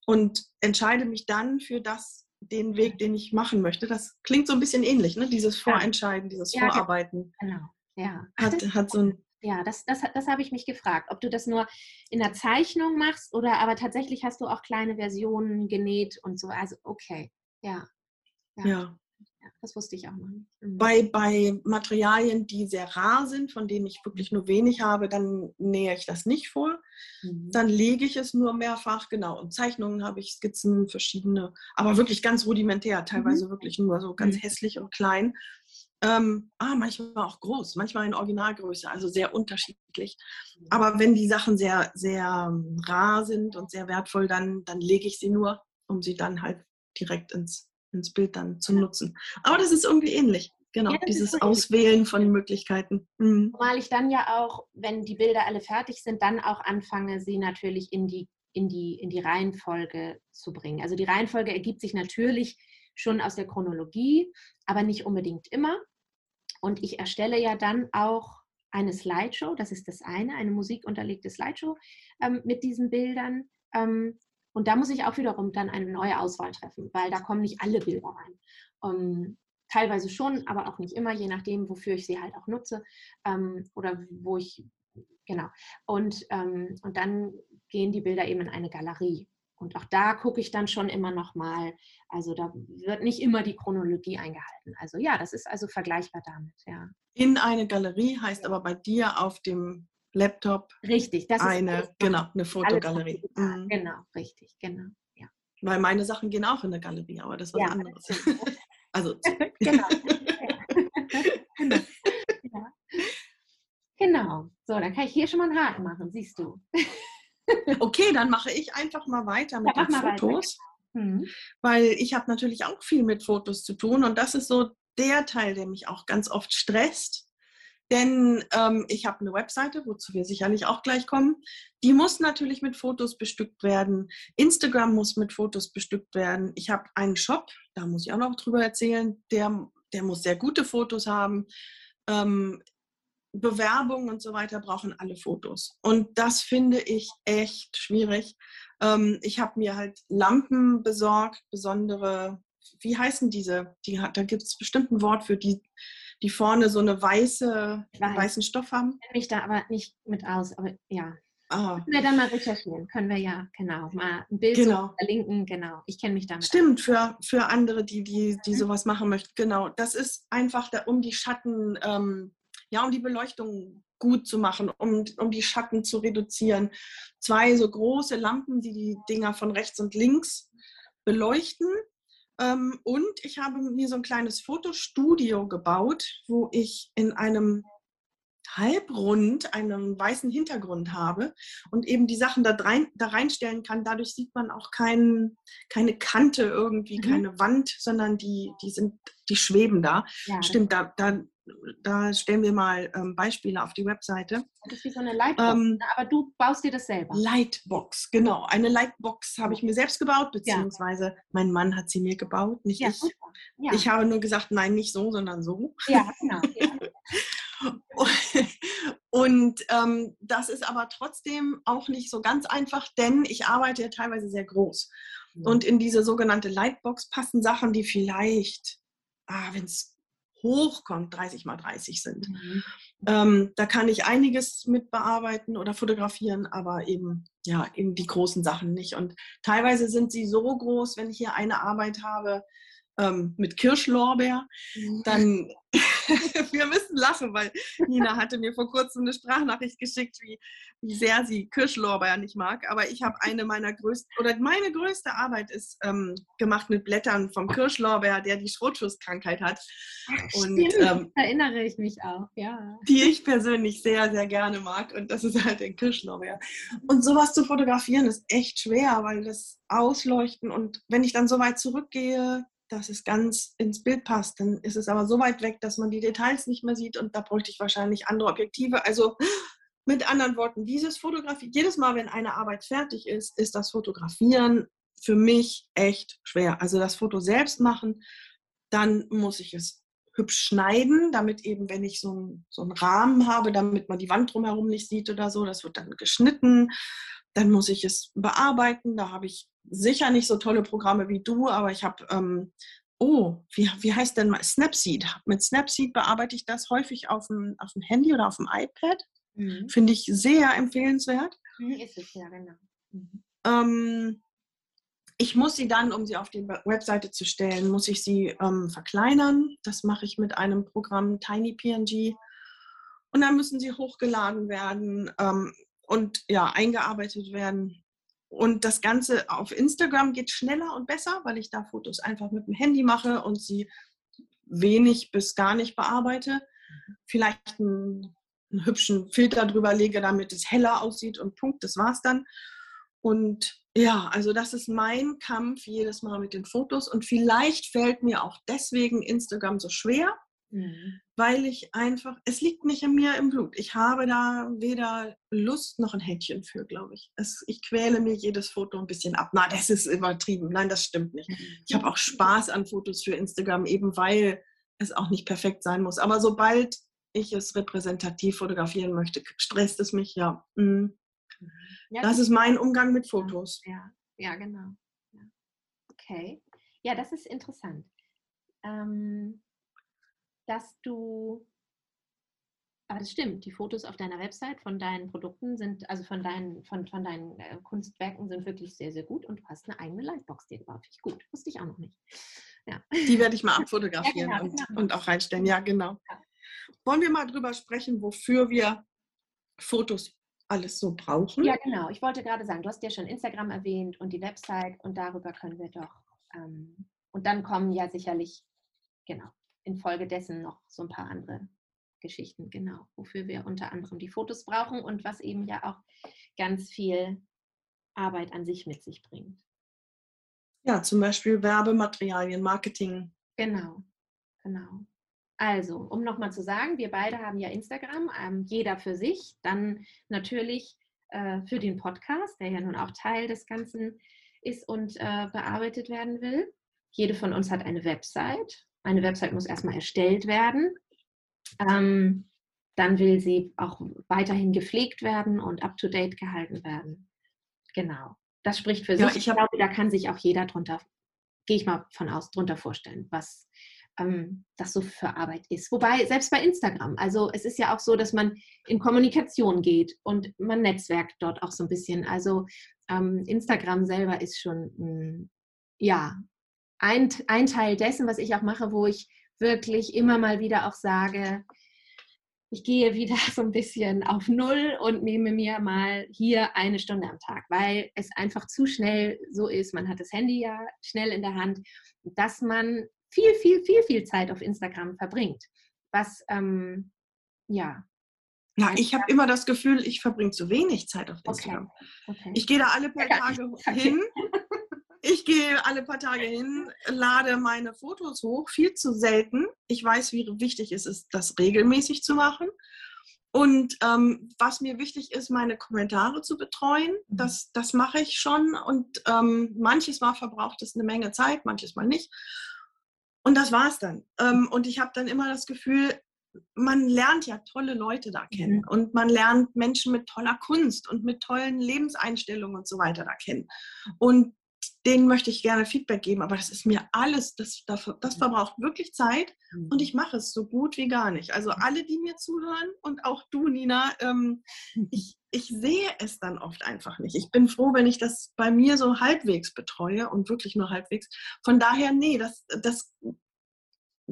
und entscheide mich dann für das, den Weg, den ich machen möchte. Das klingt so ein bisschen ähnlich, ne? Dieses Vorentscheiden, dieses ja, Vorarbeiten. Genau. Ja. Hat, hat so ein ja, das, das, das habe ich mich gefragt, ob du das nur in der Zeichnung machst oder aber tatsächlich hast du auch kleine Versionen genäht und so. Also okay, ja. Ja. ja. ja das wusste ich auch noch nicht. Mhm. Bei, bei Materialien, die sehr rar sind, von denen ich wirklich nur wenig habe, dann nähe ich das nicht vor. Mhm. Dann lege ich es nur mehrfach, genau. Und Zeichnungen habe ich Skizzen, verschiedene, aber wirklich ganz rudimentär, teilweise mhm. wirklich nur so ganz mhm. hässlich und klein. Ähm, ah, manchmal auch groß, manchmal in Originalgröße, also sehr unterschiedlich. Mhm. Aber wenn die Sachen sehr, sehr ähm, rar sind und sehr wertvoll, dann, dann lege ich sie nur, um sie dann halt direkt ins, ins Bild dann zu nutzen. Aber das ist irgendwie ähnlich. Genau, ja, dieses Auswählen von Möglichkeiten. Mhm. Weil ich dann ja auch, wenn die Bilder alle fertig sind, dann auch anfange, sie natürlich in die, in die, in die Reihenfolge zu bringen. Also die Reihenfolge ergibt sich natürlich schon aus der Chronologie, aber nicht unbedingt immer. Und ich erstelle ja dann auch eine Slideshow, das ist das eine, eine musikunterlegte Slideshow ähm, mit diesen Bildern. Ähm, und da muss ich auch wiederum dann eine neue Auswahl treffen, weil da kommen nicht alle Bilder rein. Um, ähm, teilweise schon, aber auch nicht immer, je nachdem, wofür ich sie halt auch nutze ähm, oder wo ich, genau. Und, ähm, und dann gehen die Bilder eben in eine Galerie. Und auch da gucke ich dann schon immer noch mal. Also da wird nicht immer die Chronologie eingehalten. Also ja, das ist also vergleichbar damit, ja. In eine Galerie heißt aber bei dir auf dem Laptop richtig, das eine, ist genau, eine Fotogalerie. Mhm. Genau, richtig, genau. Ja. Weil meine Sachen gehen auch in eine Galerie, aber das ist was ja, anderes. [LAUGHS] also [LAUGHS] genau. [LAUGHS] genau. Ja. Genau. So, dann kann ich hier schon mal einen Haken machen, siehst du. Okay, dann mache ich einfach mal weiter mit ja, den Fotos. Mhm. Weil ich habe natürlich auch viel mit Fotos zu tun und das ist so der Teil, der mich auch ganz oft stresst. Denn ähm, ich habe eine Webseite, wozu wir sicherlich auch gleich kommen. Die muss natürlich mit Fotos bestückt werden. Instagram muss mit Fotos bestückt werden. Ich habe einen Shop, da muss ich auch noch drüber erzählen. Der, der muss sehr gute Fotos haben. Ähm, Bewerbungen und so weiter brauchen alle Fotos. Und das finde ich echt schwierig. Ähm, ich habe mir halt Lampen besorgt, besondere, wie heißen diese? Die, da gibt es bestimmt ein Wort für die die vorne so eine weiße, Weiß. weißen Stoff haben. Ich kenne mich da aber nicht mit aus, aber ja. Ah. Können wir dann mal recherchieren? Können wir ja, genau, mal ein Bild genau. verlinken, genau. Ich kenne mich damit. Stimmt, für, für andere, die, die, die mhm. sowas machen möchten, genau. Das ist einfach, da, um die Schatten, ähm, ja, um die Beleuchtung gut zu machen, um, um die Schatten zu reduzieren. Zwei so große Lampen, die die Dinger von rechts und links beleuchten ähm, und ich habe mir so ein kleines Fotostudio gebaut, wo ich in einem Halbrund einen weißen Hintergrund habe und eben die Sachen da, rein, da reinstellen kann. Dadurch sieht man auch kein, keine Kante irgendwie, mhm. keine Wand, sondern die, die sind, die schweben da. Ja, Stimmt, da, da da stellen wir mal ähm, Beispiele auf die Webseite. Das ist wie so eine Lightbox, ähm, ne? aber du baust dir das selber. Lightbox, genau. Eine Lightbox habe ich mir selbst gebaut, beziehungsweise ja. mein Mann hat sie mir gebaut, nicht ja, ich. Ja. Ich habe nur gesagt, nein, nicht so, sondern so. Ja, genau. [LAUGHS] Und ähm, das ist aber trotzdem auch nicht so ganz einfach, denn ich arbeite ja teilweise sehr groß. Und in diese sogenannte Lightbox passen Sachen, die vielleicht, ah, wenn es hochkommt, 30 mal 30 sind. Mhm. Ähm, da kann ich einiges mit bearbeiten oder fotografieren, aber eben, ja, eben die großen Sachen nicht. Und teilweise sind sie so groß, wenn ich hier eine Arbeit habe, ähm, mit Kirschlorbeer, mhm. dann [LAUGHS] wir müssen lachen, weil Nina hatte mir vor kurzem eine Sprachnachricht geschickt, wie, wie sehr sie Kirschlorbeer nicht mag. Aber ich habe eine meiner größten, oder meine größte Arbeit ist ähm, gemacht mit Blättern vom Kirschlorbeer, der die Schrotschusskrankheit hat. Ach, und ähm, erinnere ich mich auch, ja. Die ich persönlich sehr, sehr gerne mag. Und das ist halt der Kirschlorbeer. Und sowas zu fotografieren ist echt schwer, weil das Ausleuchten und wenn ich dann so weit zurückgehe, dass es ganz ins Bild passt. Dann ist es aber so weit weg, dass man die Details nicht mehr sieht und da bräuchte ich wahrscheinlich andere Objektive. Also mit anderen Worten, dieses Fotografieren, jedes Mal, wenn eine Arbeit fertig ist, ist das Fotografieren für mich echt schwer. Also das Foto selbst machen, dann muss ich es hübsch schneiden, damit eben, wenn ich so, ein, so einen Rahmen habe, damit man die Wand drumherum nicht sieht oder so, das wird dann geschnitten. Dann muss ich es bearbeiten. Da habe ich sicher nicht so tolle Programme wie du, aber ich habe, ähm, oh, wie, wie heißt denn mal Snapseed? Mit Snapseed bearbeite ich das häufig auf dem, auf dem Handy oder auf dem iPad. Mhm. Finde ich sehr empfehlenswert. Mhm, ist es, ja, genau. Mhm. Ähm, ich muss sie dann, um sie auf die Webseite zu stellen, muss ich sie ähm, verkleinern. Das mache ich mit einem Programm TinyPNG. Und dann müssen sie hochgeladen werden ähm, und ja, eingearbeitet werden. Und das Ganze auf Instagram geht schneller und besser, weil ich da Fotos einfach mit dem Handy mache und sie wenig bis gar nicht bearbeite. Vielleicht einen, einen hübschen Filter drüber lege, damit es heller aussieht und Punkt, das war's dann. Und ja, also das ist mein Kampf jedes Mal mit den Fotos. Und vielleicht fällt mir auch deswegen Instagram so schwer, Mhm. Weil ich einfach, es liegt nicht in mir im Blut. Ich habe da weder Lust noch ein Händchen für, glaube ich. Es, ich quäle mir jedes Foto ein bisschen ab. Na, das ist übertrieben. Nein, das stimmt nicht. Ich habe auch Spaß an Fotos für Instagram, eben weil es auch nicht perfekt sein muss. Aber sobald ich es repräsentativ fotografieren möchte, stresst es mich ja. Mhm. ja das ist mein Umgang mit Fotos. Ja, ja genau. Ja. Okay. Ja, das ist interessant. Ähm, dass du, aber das stimmt, die Fotos auf deiner Website von deinen Produkten sind, also von deinen, von, von deinen äh, Kunstwerken sind wirklich sehr, sehr gut und du hast eine eigene Lightbox dir gebaut. Ich gut, wusste ich auch noch nicht. Ja. Die werde ich mal abfotografieren [LAUGHS] ja, genau, und, genau. und, auch reinstellen. Ja, genau. Ja. Wollen wir mal drüber sprechen, wofür wir Fotos alles so brauchen? Ja, genau. Ich wollte gerade sagen, du hast ja schon Instagram erwähnt und die Website und darüber können wir doch. Ähm, und dann kommen ja sicherlich, genau, infolgedessen noch so ein paar andere Geschichten, genau, wofür wir unter anderem die Fotos brauchen und was eben ja auch ganz viel Arbeit an sich mit sich bringt. Ja, zum Beispiel Werbematerialien, Marketing. Genau. Genau. Also, um nochmal zu sagen, wir beide haben ja Instagram, ähm, jeder für sich. Dann natürlich äh, für den Podcast, der ja nun auch Teil des Ganzen ist und äh, bearbeitet werden will. Jede von uns hat eine Website. Eine Website muss erstmal erstellt werden. Ähm, dann will sie auch weiterhin gepflegt werden und up-to-date gehalten werden. Genau. Das spricht für ja, sich. Ich, ich glaube, da kann sich auch jeder drunter, gehe ich mal von aus, drunter vorstellen, was ähm, das so für Arbeit ist. Wobei, selbst bei Instagram, also es ist ja auch so, dass man in Kommunikation geht und man netzwerkt dort auch so ein bisschen. Also ähm, Instagram selber ist schon, mh, hm, ja, ein, ein Teil dessen, was ich auch mache, wo ich wirklich immer mal wieder auch sage, ich gehe wieder [LAUGHS] so ein bisschen auf Null und nehme mir mal hier eine Stunde am Tag, weil es einfach zu schnell so ist. Man hat das Handy ja schnell in der Hand, dass man viel, viel, viel, viel Zeit auf Instagram verbringt. Was, ähm, ja. Ja, ich habe immer das Gefühl, ich verbringe zu wenig Zeit auf Instagram. Okay. Okay. Ich gehe da alle paar Tage [LAUGHS] hin. Ich gehe alle paar Tage hin, lade meine Fotos hoch, viel zu selten. Ich weiß, wie wichtig es ist, das regelmäßig zu machen. Und ähm, was mir wichtig ist, meine Kommentare zu betreuen, mhm. das, das mache ich schon. Und ähm, manches Mal verbraucht es eine Menge Zeit, manches Mal nicht. Und das war es dann. Ähm, und ich habe dann immer das Gefühl, man lernt ja tolle Leute da kennen mhm. und man lernt Menschen mit toller Kunst und mit tollen Lebenseinstellungen und so weiter da kennen. Und denen möchte ich gerne Feedback geben, aber das ist mir alles, das, das, das verbraucht wirklich Zeit und mhm. ich mache es so gut wie gar nicht. Also alle, die mir zuhören und auch du, Nina, ähm, ich, ich sehe es dann oft einfach nicht. Ich bin froh, wenn ich das bei mir so halbwegs betreue und wirklich nur halbwegs. Von daher, nee, das, das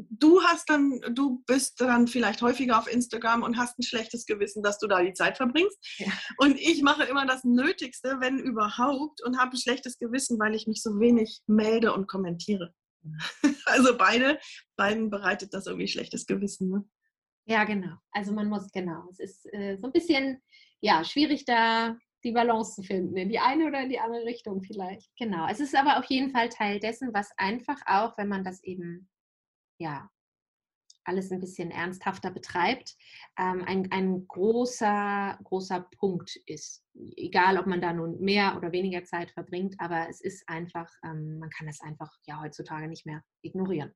du hast dann, du bist dann vielleicht häufiger auf Instagram und hast ein schlechtes Gewissen, dass du da die Zeit verbringst. Ja. Und ich mache immer das Nötigste, wenn überhaupt, und habe ein schlechtes Gewissen, weil ich mich so wenig melde und kommentiere. Mhm. [LAUGHS] Also beide, beiden bereitet das irgendwie schlechtes Gewissen. Ne? Ja, genau. Also man muss, genau. Es ist äh, so ein bisschen, ja, schwierig da die Balance zu finden, in die eine oder in die andere Richtung vielleicht. Genau. Es ist aber auf jeden Fall Teil dessen, was einfach auch, wenn man das eben ja, alles ein bisschen ernsthafter betreibt, ähm, ein, ein großer, großer Punkt ist. Egal, ob man da nun mehr oder weniger Zeit verbringt, aber es ist einfach, ähm, man kann es einfach ja heutzutage nicht mehr ignorieren.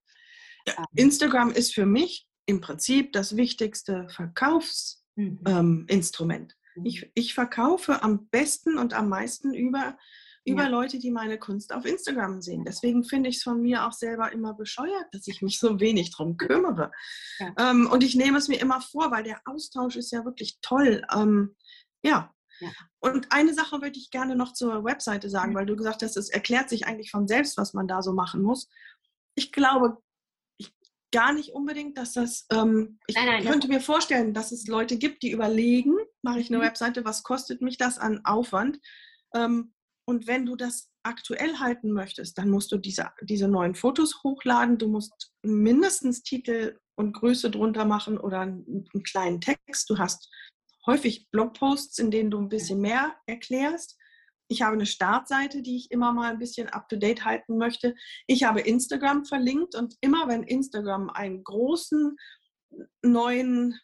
Ja, ähm. Instagram ist für mich im Prinzip das wichtigste Verkaufsinstrument. Mhm. Ähm, ich, ich verkaufe am besten und am meisten über über ja. Leute, die meine Kunst auf Instagram sehen. Deswegen finde ich es von mir auch selber immer bescheuert, dass ich mich so wenig drum kümmere. Ja. Ähm, und ich nehme es mir immer vor, weil der Austausch ist ja wirklich toll. Ähm, ja. ja. Und eine Sache würde ich gerne noch zur Webseite sagen, mhm. weil du gesagt hast, es erklärt sich eigentlich von selbst, was man da so machen muss. Ich glaube ich, gar nicht unbedingt, dass das, ähm, ich nein, nein, könnte mir vorstellen, dass es Leute gibt, die überlegen, mache ich eine mhm. Webseite, was kostet mich das an Aufwand? Ähm, und wenn du das aktuell halten möchtest, dann musst du diese, diese neuen Fotos hochladen. Du musst mindestens Titel und Größe drunter machen oder einen, einen kleinen Text. Du hast häufig Blogposts, in denen du ein bisschen mehr erklärst. Ich habe eine Startseite, die ich immer mal ein bisschen up-to-date halten möchte. Ich habe Instagram verlinkt und immer wenn Instagram einen großen neuen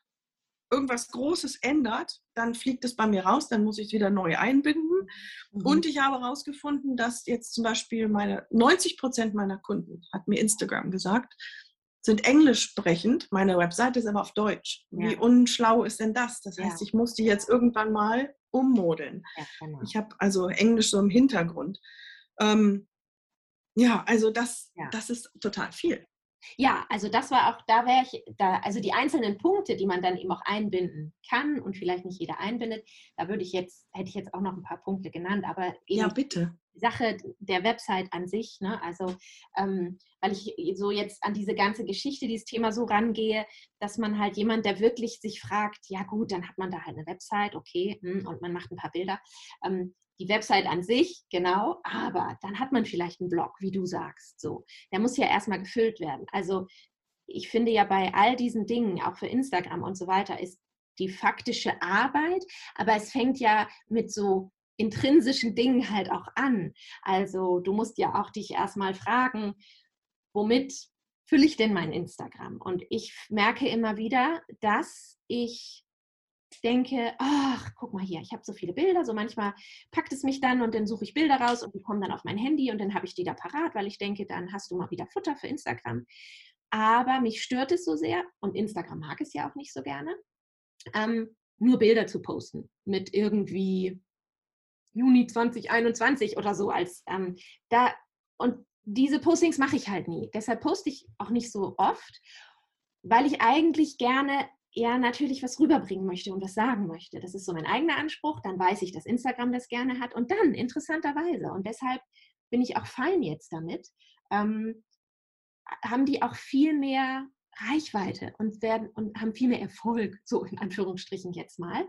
irgendwas Großes ändert, dann fliegt es bei mir raus, dann muss ich es wieder neu einbinden. Mhm. Und ich habe herausgefunden, dass jetzt zum Beispiel meine 90 Prozent meiner Kunden, hat mir Instagram gesagt, sind englisch sprechend. Meine Webseite ist aber auf Deutsch. Ja. Wie unschlau ist denn das? Das heißt, ja. ich muss die jetzt irgendwann mal ummodeln. Ja, genau. Ich habe also Englisch so im Hintergrund. Ähm, ja, also das, das ist total viel. Ja, also das war auch, da wäre ich, da, also die einzelnen Punkte, die man dann eben auch einbinden kann und vielleicht nicht jeder einbindet, da würde ich jetzt, hätte ich jetzt auch noch ein paar Punkte genannt, aber ja, bitte. Die Sache der Website an sich, ne? also ähm, weil ich so jetzt an diese ganze Geschichte, dieses Thema so rangehe, dass man halt jemand, der wirklich sich fragt, ja gut, dann hat man da halt eine Website, okay, hm, und man macht ein paar Bilder. Ähm, die Website an sich, genau, aber dann hat man vielleicht einen Blog, wie du sagst. So, der muss ja erstmal gefüllt werden. Also ich finde ja bei all diesen Dingen, auch für Instagram und so weiter, ist die faktische Arbeit, aber es fängt ja mit so intrinsischen Dingen halt auch an. Also du musst ja auch dich erstmal fragen, womit fülle ich denn mein Instagram? Und ich merke immer wieder, dass ich denke, ach, guck mal hier, ich habe so viele Bilder, so manchmal packt es mich dann und dann suche ich Bilder raus und die kommen dann auf mein Handy und dann habe ich die da parat, weil ich denke, dann hast du mal wieder Futter für Instagram. Aber mich stört es so sehr und Instagram mag es ja auch nicht so gerne, ähm, nur Bilder zu posten mit irgendwie Juni 2021 oder so als ähm, da und diese Postings mache ich halt nie. Deshalb poste ich auch nicht so oft, weil ich eigentlich gerne ja natürlich was rüberbringen möchte und was sagen möchte. Das ist so mein eigener Anspruch. Dann weiß ich, dass Instagram das gerne hat. Und dann, interessanterweise, und deshalb bin ich auch fein jetzt damit, ähm, haben die auch viel mehr Reichweite und werden und haben viel mehr Erfolg, so in Anführungsstrichen jetzt mal,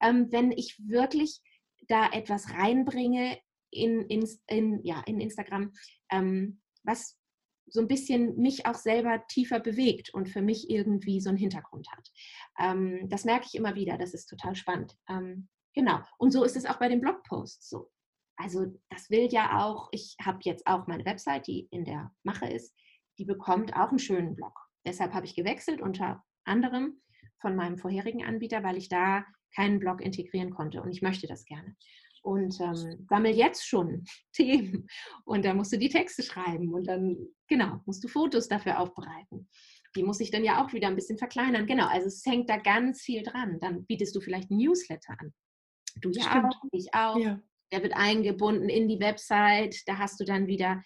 ähm, wenn ich wirklich da etwas reinbringe in, in, in, ja, in Instagram, ähm, was so ein bisschen mich auch selber tiefer bewegt und für mich irgendwie so einen Hintergrund hat. Ähm, das merke ich immer wieder, das ist total spannend. Ähm, genau. Und so ist es auch bei den Blogposts so. Also das will ja auch, ich habe jetzt auch meine Website, die in der Mache ist, die bekommt auch einen schönen Blog. Deshalb habe ich gewechselt unter anderem von meinem vorherigen Anbieter, weil ich da keinen Blog integrieren konnte und ich möchte das gerne und ähm, sammel jetzt schon [LAUGHS] Themen. Und dann musst du die Texte schreiben und dann, genau, musst du Fotos dafür aufbereiten. Die muss ich dann ja auch wieder ein bisschen verkleinern. Genau, also es hängt da ganz viel dran. Dann bietest du vielleicht ein Newsletter an. Du ja Stimmt. auch, ich auch. Ja. Der wird eingebunden in die Website. Da hast du dann wieder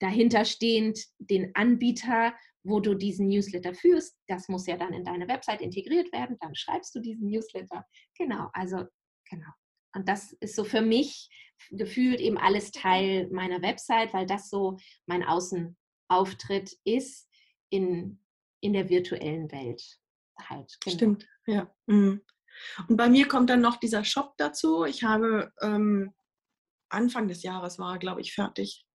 dahinterstehend den Anbieter, wo du diesen Newsletter führst. Das muss ja dann in deine Website integriert werden. Dann schreibst du diesen Newsletter. Genau, also genau. Und das ist so für mich gefühlt eben alles Teil meiner Website, weil das so mein Außenauftritt ist in, in der virtuellen Welt. Halt, genau. Stimmt, ja. Mhm. Und bei mir kommt dann noch dieser Shop dazu. Ich habe ähm, Anfang des Jahres war, glaube ich, fertig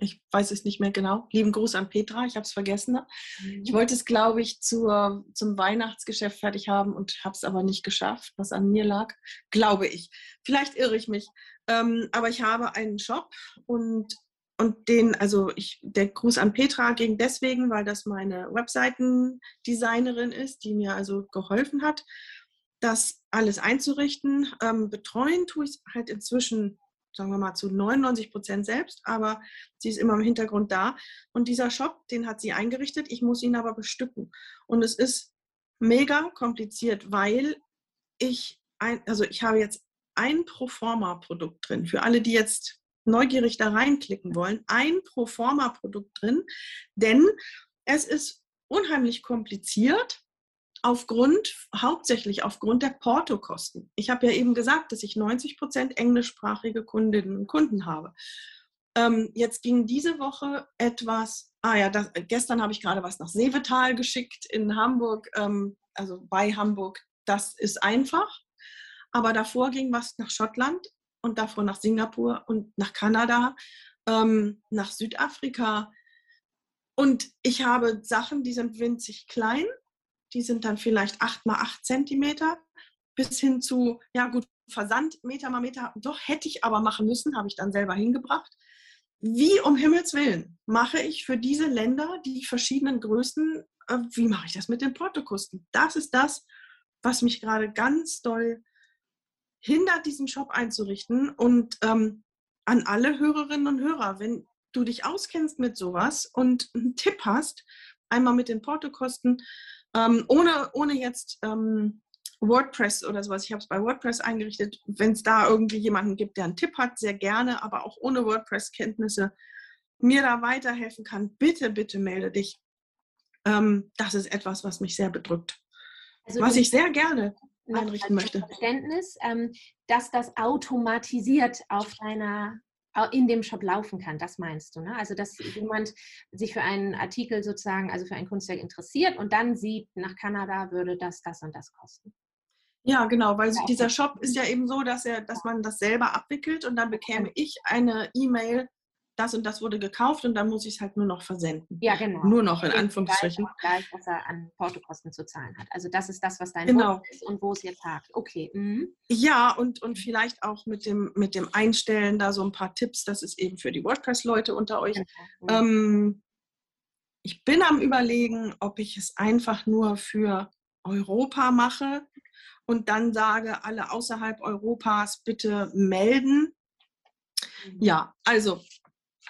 ich weiß es nicht mehr genau. Lieben Gruß an Petra, ich habe es vergessen. Mhm. Ich wollte es, glaube ich, zur, zum Weihnachtsgeschäft fertig haben und habe es aber nicht geschafft, was an mir lag, glaube ich. Vielleicht irre ich mich. Ähm, aber ich habe einen Shop und, und den, also ich, der Gruß an Petra ging deswegen, weil das meine Webseitendesignerin ist, die mir also geholfen hat, das alles einzurichten. Ähm, betreuen tue ich halt inzwischen sagen wir mal, zu 99 Prozent selbst, aber sie ist immer im Hintergrund da. Und dieser Shop, den hat sie eingerichtet, ich muss ihn aber bestücken. Und es ist mega kompliziert, weil ich, ein, also ich habe jetzt ein Proforma-Produkt drin. Für alle, die jetzt neugierig da reinklicken wollen, ein Proforma-Produkt drin, denn es ist unheimlich kompliziert aufgrund, hauptsächlich aufgrund der Portokosten. Ich habe ja eben gesagt, dass ich 90 Prozent englischsprachige Kundinnen und Kunden habe. Ähm, jetzt ging diese Woche etwas, ah ja, das, gestern habe ich gerade was nach Seevetal geschickt in Hamburg, ähm, also bei Hamburg. Das ist einfach. Aber davor ging was nach Schottland und davor nach Singapur und nach Kanada, ähm, nach Südafrika. Und ich habe Sachen, die sind winzig klein die sind dann vielleicht 8 mal 8 Zentimeter bis hin zu, ja gut, Versand Meter mal Meter. Doch hätte ich aber machen müssen, habe ich dann selber hingebracht. Wie um Himmels Willen mache ich für diese Länder die verschiedenen Größen, äh, wie mache ich das mit den Portokosten? Das ist das, was mich gerade ganz doll hindert, diesen Shop einzurichten. Und ähm, an alle Hörerinnen und Hörer, wenn du dich auskennst mit sowas und einen Tipp hast, einmal mit den Portokosten, ähm, ohne, ohne jetzt ähm, WordPress oder sowas. Ich habe es bei WordPress eingerichtet. Wenn es da irgendwie jemanden gibt, der einen Tipp hat, sehr gerne, aber auch ohne WordPress-Kenntnisse mir da weiterhelfen kann, bitte, bitte melde dich. Ähm, das ist etwas, was mich sehr bedrückt. Also was ich sehr gerne einrichten möchte. Verständnis, ähm, dass das automatisiert auf deiner in dem Shop laufen kann, das meinst du, ne? Also dass jemand sich für einen Artikel sozusagen, also für ein Kunstwerk interessiert und dann sieht, nach Kanada würde das das und das kosten. Ja, genau, weil dieser Shop ist ja eben so, dass er, dass man das selber abwickelt und dann bekäme ich eine E-Mail das und das wurde gekauft und dann muss ich es halt nur noch versenden. Ja, genau. Nur noch in Anführungsstrichen. Gleich, was er an Portokosten zu zahlen hat. Also das ist das, was dein genau. ist und wo es jetzt hakt. Okay. Mhm. Ja, und, und vielleicht auch mit dem, mit dem Einstellen da so ein paar Tipps. Das ist eben für die WordPress-Leute unter euch. Genau. Ähm, ich bin am Überlegen, ob ich es einfach nur für Europa mache und dann sage, alle außerhalb Europas bitte melden. Mhm. Ja, also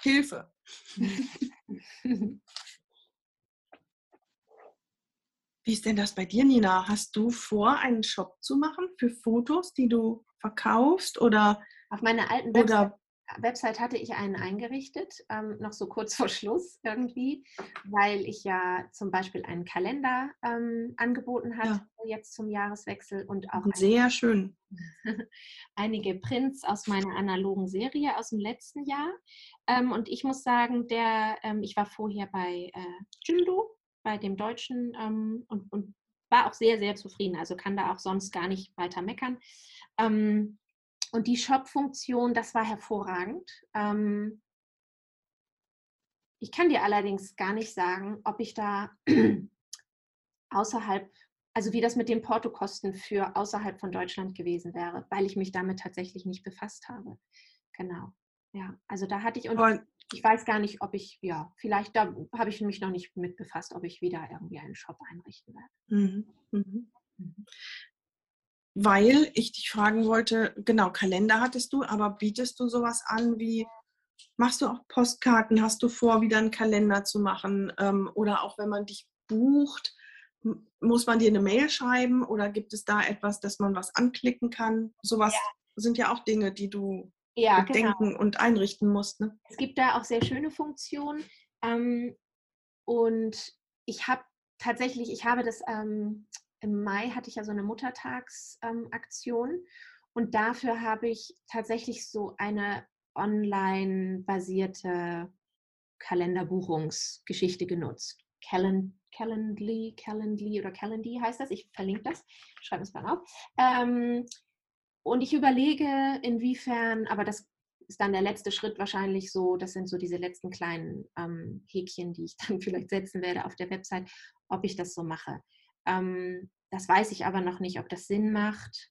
Hilfe. [LAUGHS] Wie ist denn das bei dir, Nina? Hast du vor, einen Shop zu machen für Fotos, die du verkaufst oder auf meiner alten Website Website hatte ich einen eingerichtet, ähm, noch so kurz vor Schluss irgendwie, weil ich ja zum Beispiel einen Kalender ähm, angeboten habe, ja. jetzt zum Jahreswechsel und auch sehr schön [LAUGHS] einige Prints aus meiner analogen Serie aus dem letzten Jahr. Ähm, und ich muss sagen, der, ähm, ich war vorher bei äh, Jimdo, bei dem Deutschen ähm, und, und war auch sehr, sehr zufrieden. Also kann da auch sonst gar nicht weiter meckern. Ähm, und die Shop-Funktion, das war hervorragend. Ähm, ich kann dir allerdings gar nicht sagen, ob ich da [CLEARS THROAT] außerhalb, also wie das mit den Portokosten für außerhalb von Deutschland gewesen wäre, weil ich mich damit tatsächlich nicht befasst habe. Genau. Ja, also da hatte ich und Aber ich weiß gar nicht, ob ich, ja, vielleicht da habe ich mich noch nicht mit befasst, ob ich wieder irgendwie einen Shop einrichten werde. Mhm. Mhm. Weil ich dich fragen wollte, genau, Kalender hattest du, aber bietest du sowas an wie, machst du auch Postkarten, hast du vor, wieder einen Kalender zu machen? Ähm, oder auch wenn man dich bucht, muss man dir eine Mail schreiben oder gibt es da etwas, dass man was anklicken kann? Sowas ja. sind ja auch Dinge, die du ja, bedenken genau. und einrichten musst. Ne? Es gibt da auch sehr schöne Funktionen. Ähm, und ich habe tatsächlich, ich habe das ähm, im Mai hatte ich ja so eine Muttertagsaktion ähm, und dafür habe ich tatsächlich so eine online-basierte Kalenderbuchungsgeschichte genutzt. Calend Calendly, Calendly oder Calendly heißt das. Ich verlinke das, schreibe es mal auf. Ähm, und ich überlege, inwiefern, aber das ist dann der letzte Schritt wahrscheinlich so, das sind so diese letzten kleinen ähm, Häkchen, die ich [LAUGHS] dann vielleicht setzen werde auf der Website, ob ich das so mache. Ähm, das weiß ich aber noch nicht, ob das Sinn macht.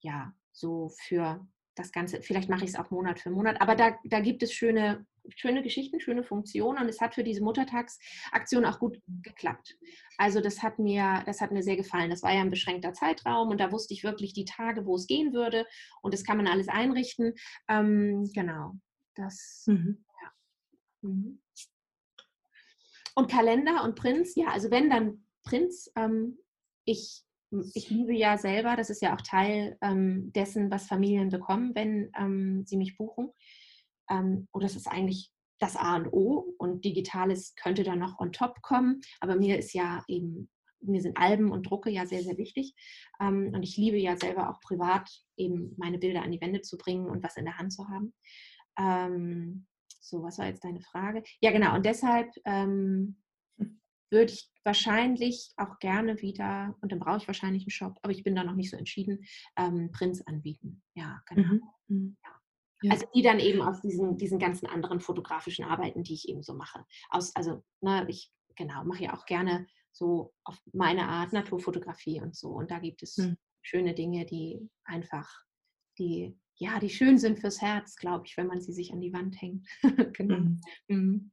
Ja, so für das Ganze, vielleicht mache ich es auch Monat für Monat, aber da, da gibt es schöne, schöne Geschichten, schöne Funktionen und es hat für diese Muttertagsaktion auch gut geklappt. Also das hat mir, das hat mir sehr gefallen. Das war ja ein beschränkter Zeitraum und da wusste ich wirklich die Tage, wo es gehen würde und das kann man alles einrichten. Ähm, genau, das. Mhm. Ja. Mhm. Und Kalender und Prinz, ja, also wenn dann Prinz. Ähm, ich, ich liebe ja selber, das ist ja auch Teil ähm, dessen, was Familien bekommen, wenn ähm, sie mich buchen. Ähm, und das ist eigentlich das A und O und Digitales könnte dann noch on top kommen. Aber mir ist ja eben, mir sind Alben und Drucke ja sehr, sehr wichtig. Ähm, und ich liebe ja selber auch privat eben meine Bilder an die Wände zu bringen und was in der Hand zu haben. Ähm, so, was war jetzt deine Frage? Ja, genau. Und deshalb würde ich wahrscheinlich auch gerne wieder, und dann brauche ich wahrscheinlich einen Shop, aber ich bin da noch nicht so entschieden, ähm, Prints anbieten. Ja, genau. Mhm. mhm. Ja. Ja. Also die dann eben aus diesen, diesen ganzen anderen fotografischen Arbeiten, die ich eben so mache. Aus, also, ne, ich genau, mache ja auch gerne so auf meine Art Naturfotografie und so. Und da gibt es mhm. schöne Dinge, die einfach, die, ja, die schön sind fürs Herz, glaube ich, wenn man sie sich an die Wand hängt. [LAUGHS] genau. Mhm.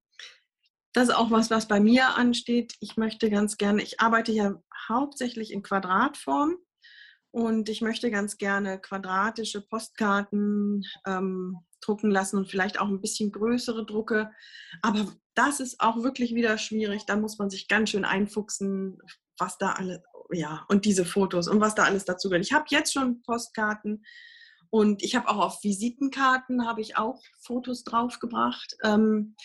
Das ist auch was, was bei mir ansteht. Ich möchte ganz gerne, ich arbeite ja hauptsächlich in Quadratform und ich möchte ganz gerne quadratische Postkarten ähm, drucken lassen und vielleicht auch ein bisschen größere Drucke. Aber das ist auch wirklich wieder schwierig. Da muss man sich ganz schön einfuchsen, was da alles, ja, und diese Fotos und was da alles dazu gehört. Ich habe jetzt schon Postkarten und ich habe auch auf Visitenkarten habe ich auch Fotos draufgebracht. Ähm,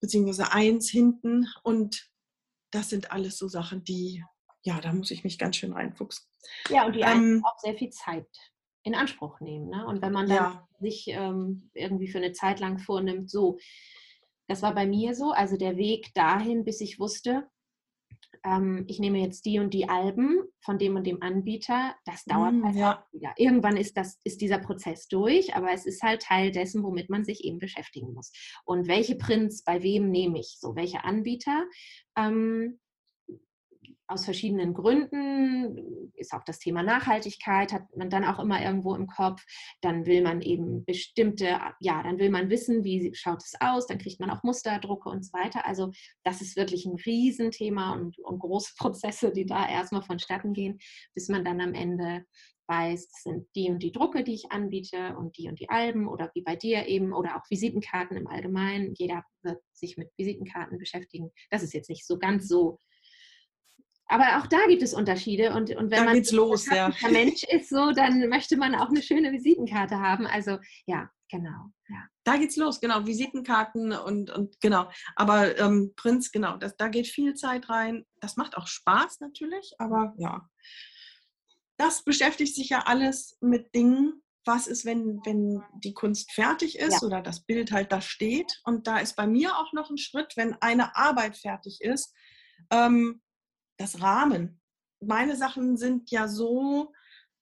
beziehungsweise eins hinten. Und das sind alles so Sachen, die, ja, da muss ich mich ganz schön reinfuchsen. Ja, und die ähm, auch sehr viel Zeit in Anspruch nehmen. Ne? Und wenn man dann ja. sich ähm, irgendwie für eine Zeit lang vornimmt, so, das war bei mir so, also der Weg dahin, bis ich wusste, ähm, ich nehme jetzt die und die Alben von dem und dem Anbieter, das dauert mm, halt ja. wieder. Irgendwann ist, das, ist dieser Prozess durch, aber es ist halt Teil dessen, womit man sich eben beschäftigen muss. Und welche Prints bei wem nehme ich? So, welche Anbieter? Ähm, aus verschiedenen Gründen, ist auch das Thema Nachhaltigkeit, hat man dann auch immer irgendwo im Kopf. Dann will man eben bestimmte, ja, dann will man wissen, wie schaut es aus, dann kriegt man auch Musterdrucke und so weiter. Also das ist wirklich ein Riesenthema und, und große [LAUGHS] Prozesse, die da erstmal vonstatten gehen, bis man dann am Ende weiß, das sind die und die Drucke, die ich anbiete und die und die Alben oder wie bei dir eben oder auch Visitenkarten im Allgemeinen. Jeder wird sich mit Visitenkarten beschäftigen. Das ist jetzt nicht so ganz so aber auch da gibt es Unterschiede und, und wenn da man los, ja. Mensch ist, so, dann möchte man auch eine schöne Visitenkarte haben. Also ja, genau. Ja. Da geht's los, genau. Visitenkarten und, und genau. Aber ähm, Prinz, genau, das, da geht viel Zeit rein. Das macht auch Spaß natürlich, aber ja. Das beschäftigt sich ja alles mit Dingen, was ist, wenn, wenn die Kunst fertig ist ja. oder das Bild halt da steht. Und da ist bei mir auch noch ein Schritt, wenn eine Arbeit fertig ist, ähm, das Rahmen. Meine Sachen sind ja so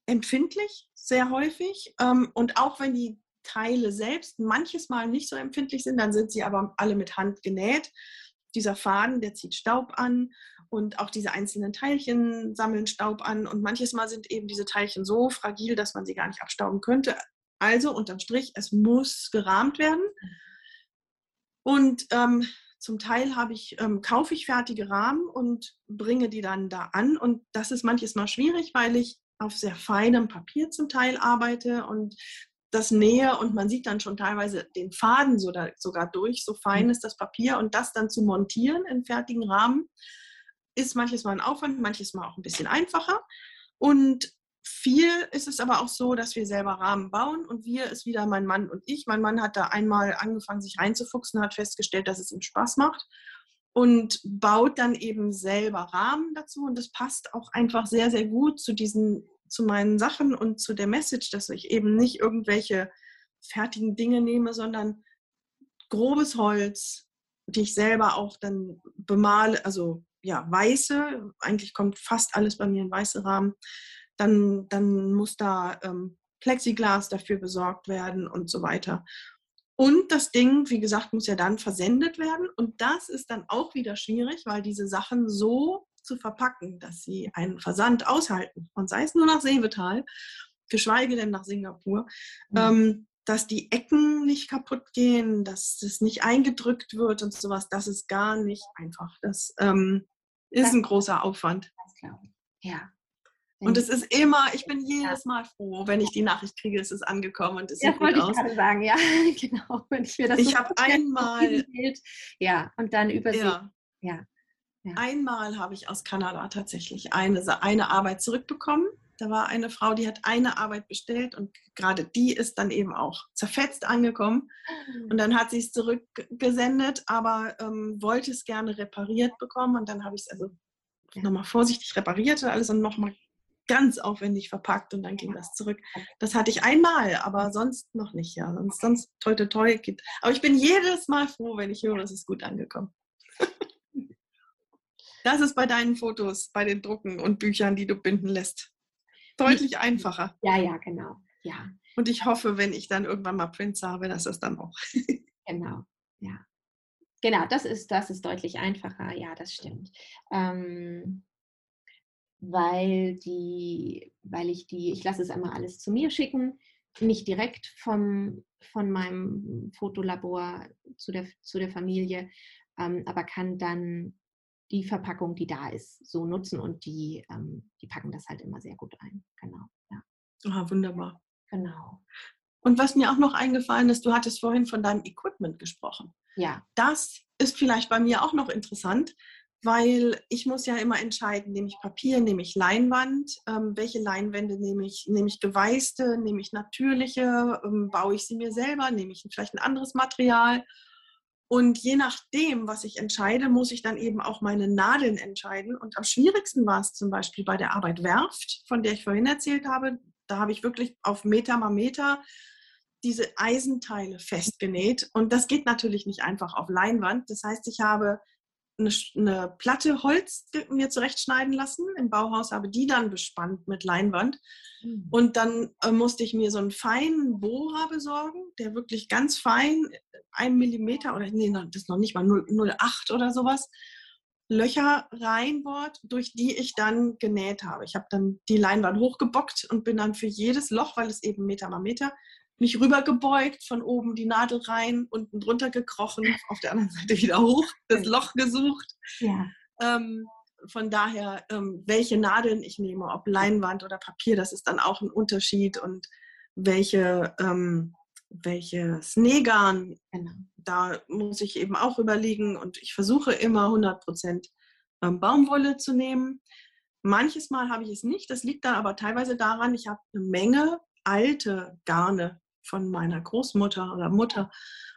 empfindlich, sehr häufig. Ähm, und auch wenn die Teile selbst manches Mal nicht so empfindlich sind, dann sind sie aber alle mit Hand genäht. Dieser Faden, der zieht Staub an und auch diese einzelnen Teilchen sammeln Staub an. Und manches Mal sind eben diese Teilchen so fragil, dass man sie gar nicht abstauben könnte. Also unterm Strich, es muss gerahmt werden. Und ähm, zum Teil habe ich, ähm, kaufe ich fertige Rahmen und bringe die dann da an. Und das ist manches Mal schwierig, weil ich auf sehr feinem Papier zum Teil arbeite und das nähe und man sieht dann schon teilweise den Faden sogar durch, so fein mhm. ist das Papier und das dann zu montieren in fertigen Rahmen ist manches Mal ein Aufwand, manches Mal auch ein bisschen einfacher. Und viel ist es aber auch so, dass wir selber Rahmen bauen und wir ist wieder mein Mann und ich. Mein Mann hat da einmal angefangen, sich reinzufuchsen, hat festgestellt, dass es ihm Spaß macht und baut dann eben selber Rahmen dazu. Und das passt auch einfach sehr, sehr gut zu diesen, zu meinen Sachen und zu der Message, dass ich eben nicht irgendwelche fertigen Dinge nehme, sondern grobes Holz, die ich selber auch dann bemale, also ja, weiße, eigentlich kommt fast alles bei mir in weiße Rahmen dann, dann muss da ähm, Plexiglas dafür besorgt werden und so weiter. Und das Ding, wie gesagt, muss ja dann versendet werden. Und das ist dann auch wieder schwierig, weil diese Sachen so zu verpacken, dass sie einen Versand aushalten. Und sei es nur nach Seevetal, geschweige denn nach Singapur, mhm. ähm, dass die Ecken nicht kaputt gehen, dass es nicht eingedrückt wird und sowas, das ist gar nicht einfach. Das ähm, ist das ein großer Aufwand. Ja, und es ist immer, ich bin jedes Mal froh, wenn ich die Nachricht kriege, es ist angekommen und es ja, sieht gut aus. Ich sagen, ja, [LAUGHS] genau. Wenn ich mir das ich so habe einmal, ja, und dann übersehen. Ja. ja. ja. Einmal habe ich aus Kanada tatsächlich eine, eine Arbeit zurückbekommen. Da war eine Frau, die hat eine Arbeit bestellt und gerade die ist dann eben auch zerfetzt angekommen. Und dann hat sie es zurückgesendet, aber ähm, wollte es gerne repariert bekommen. Und dann habe ich es also ja. nochmal vorsichtig repariert, alles und nochmal ganz aufwendig verpackt und dann ging das zurück. Das hatte ich einmal, aber sonst noch nicht. Ja, sonst, sonst toi, toi, toi gibt. Aber ich bin jedes Mal froh, wenn ich höre, es ist gut angekommen. [LAUGHS] Das ist bei deinen Fotos, bei den Drucken und Büchern, die du binden lässt, deutlich einfacher. Ja, ja, genau. Ja. Und ich hoffe, wenn ich dann irgendwann mal Prints habe, dass das dann auch. [LAUGHS] Genau, ja. Genau, das ist, das ist deutlich einfacher. Ja, das stimmt. Ähm, weil die, weil ich die, ich lasse es einmal alles zu mir schicken, nicht direkt vom, von meinem Fotolabor zu der, zu der Familie, ähm, aber kann dann die Verpackung, die da ist, so nutzen und die, ähm, die packen das halt immer sehr gut ein. Genau. Ja. Aha, wunderbar. Genau. Und was mir auch noch eingefallen ist, du hattest vorhin von deinem Equipment gesprochen. Ja. Das ist vielleicht bei mir auch noch interessant, weil ich muss ja immer entscheiden, nehme ich Papier, nehme ich Leinwand, ähm, welche Leinwände nehme ich, nehme ich geweißte, nehme ich natürliche, ähm, baue ich sie mir selber, nehme ich vielleicht ein anderes Material. Und je nachdem, was ich entscheide, muss ich dann eben auch meine Nadeln entscheiden. Und am schwierigsten war es zum Beispiel bei der Arbeit Werft, von der ich vorhin erzählt habe. Da habe ich wirklich auf Meter mal Meter diese Eisenteile festgenäht. Und das geht natürlich nicht einfach auf Leinwand. Das heißt, ich habe eine, eine Platte Holz mir zurechtschneiden lassen im Bauhaus, habe die dann bespannt mit Leinwand. Mhm. Und dann äh, musste ich mir so einen feinen Bohrer besorgen, der wirklich ganz fein, ein Millimeter oder nee, das ist noch nicht mal 0,8 oder sowas. Löcher reinbohrt, durch die ich dann genäht habe. Ich habe dann die Leinwand hochgebockt und bin dann für jedes Loch, weil es eben Meter mal Meter, mich rübergebeugt, von oben die Nadel rein, unten drunter gekrochen, auf der anderen Seite wieder hoch, das Loch gesucht. Ja. Ähm, von daher, ähm, welche Nadeln ich nehme, ob Leinwand oder Papier, das ist dann auch ein Unterschied und welche, ähm, welche Snegarn, genau. da muss ich eben auch überlegen und ich versuche immer 100% ähm, Baumwolle zu nehmen. Manches Mal habe ich es nicht, das liegt dann aber teilweise daran, ich habe eine Menge alte Garne von meiner Großmutter oder Mutter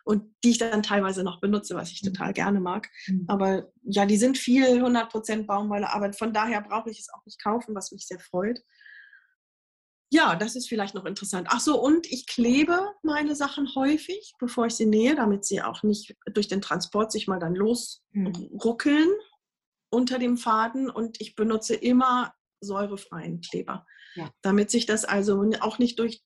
und die ich dann teilweise noch benutze, was ich mhm. total gerne mag. Mhm. Aber ja, die sind viel 100% Baumwolle, aber von daher brauche ich es auch nicht kaufen, was mich sehr freut. Ja, das ist vielleicht noch interessant. Ach so, und ich klebe meine Sachen häufig, bevor ich sie nähe, damit sie auch nicht durch den Transport sich mal dann losruckeln mhm. unter dem Faden. Und ich benutze immer säurefreien Kleber, ja. damit sich das also auch nicht durch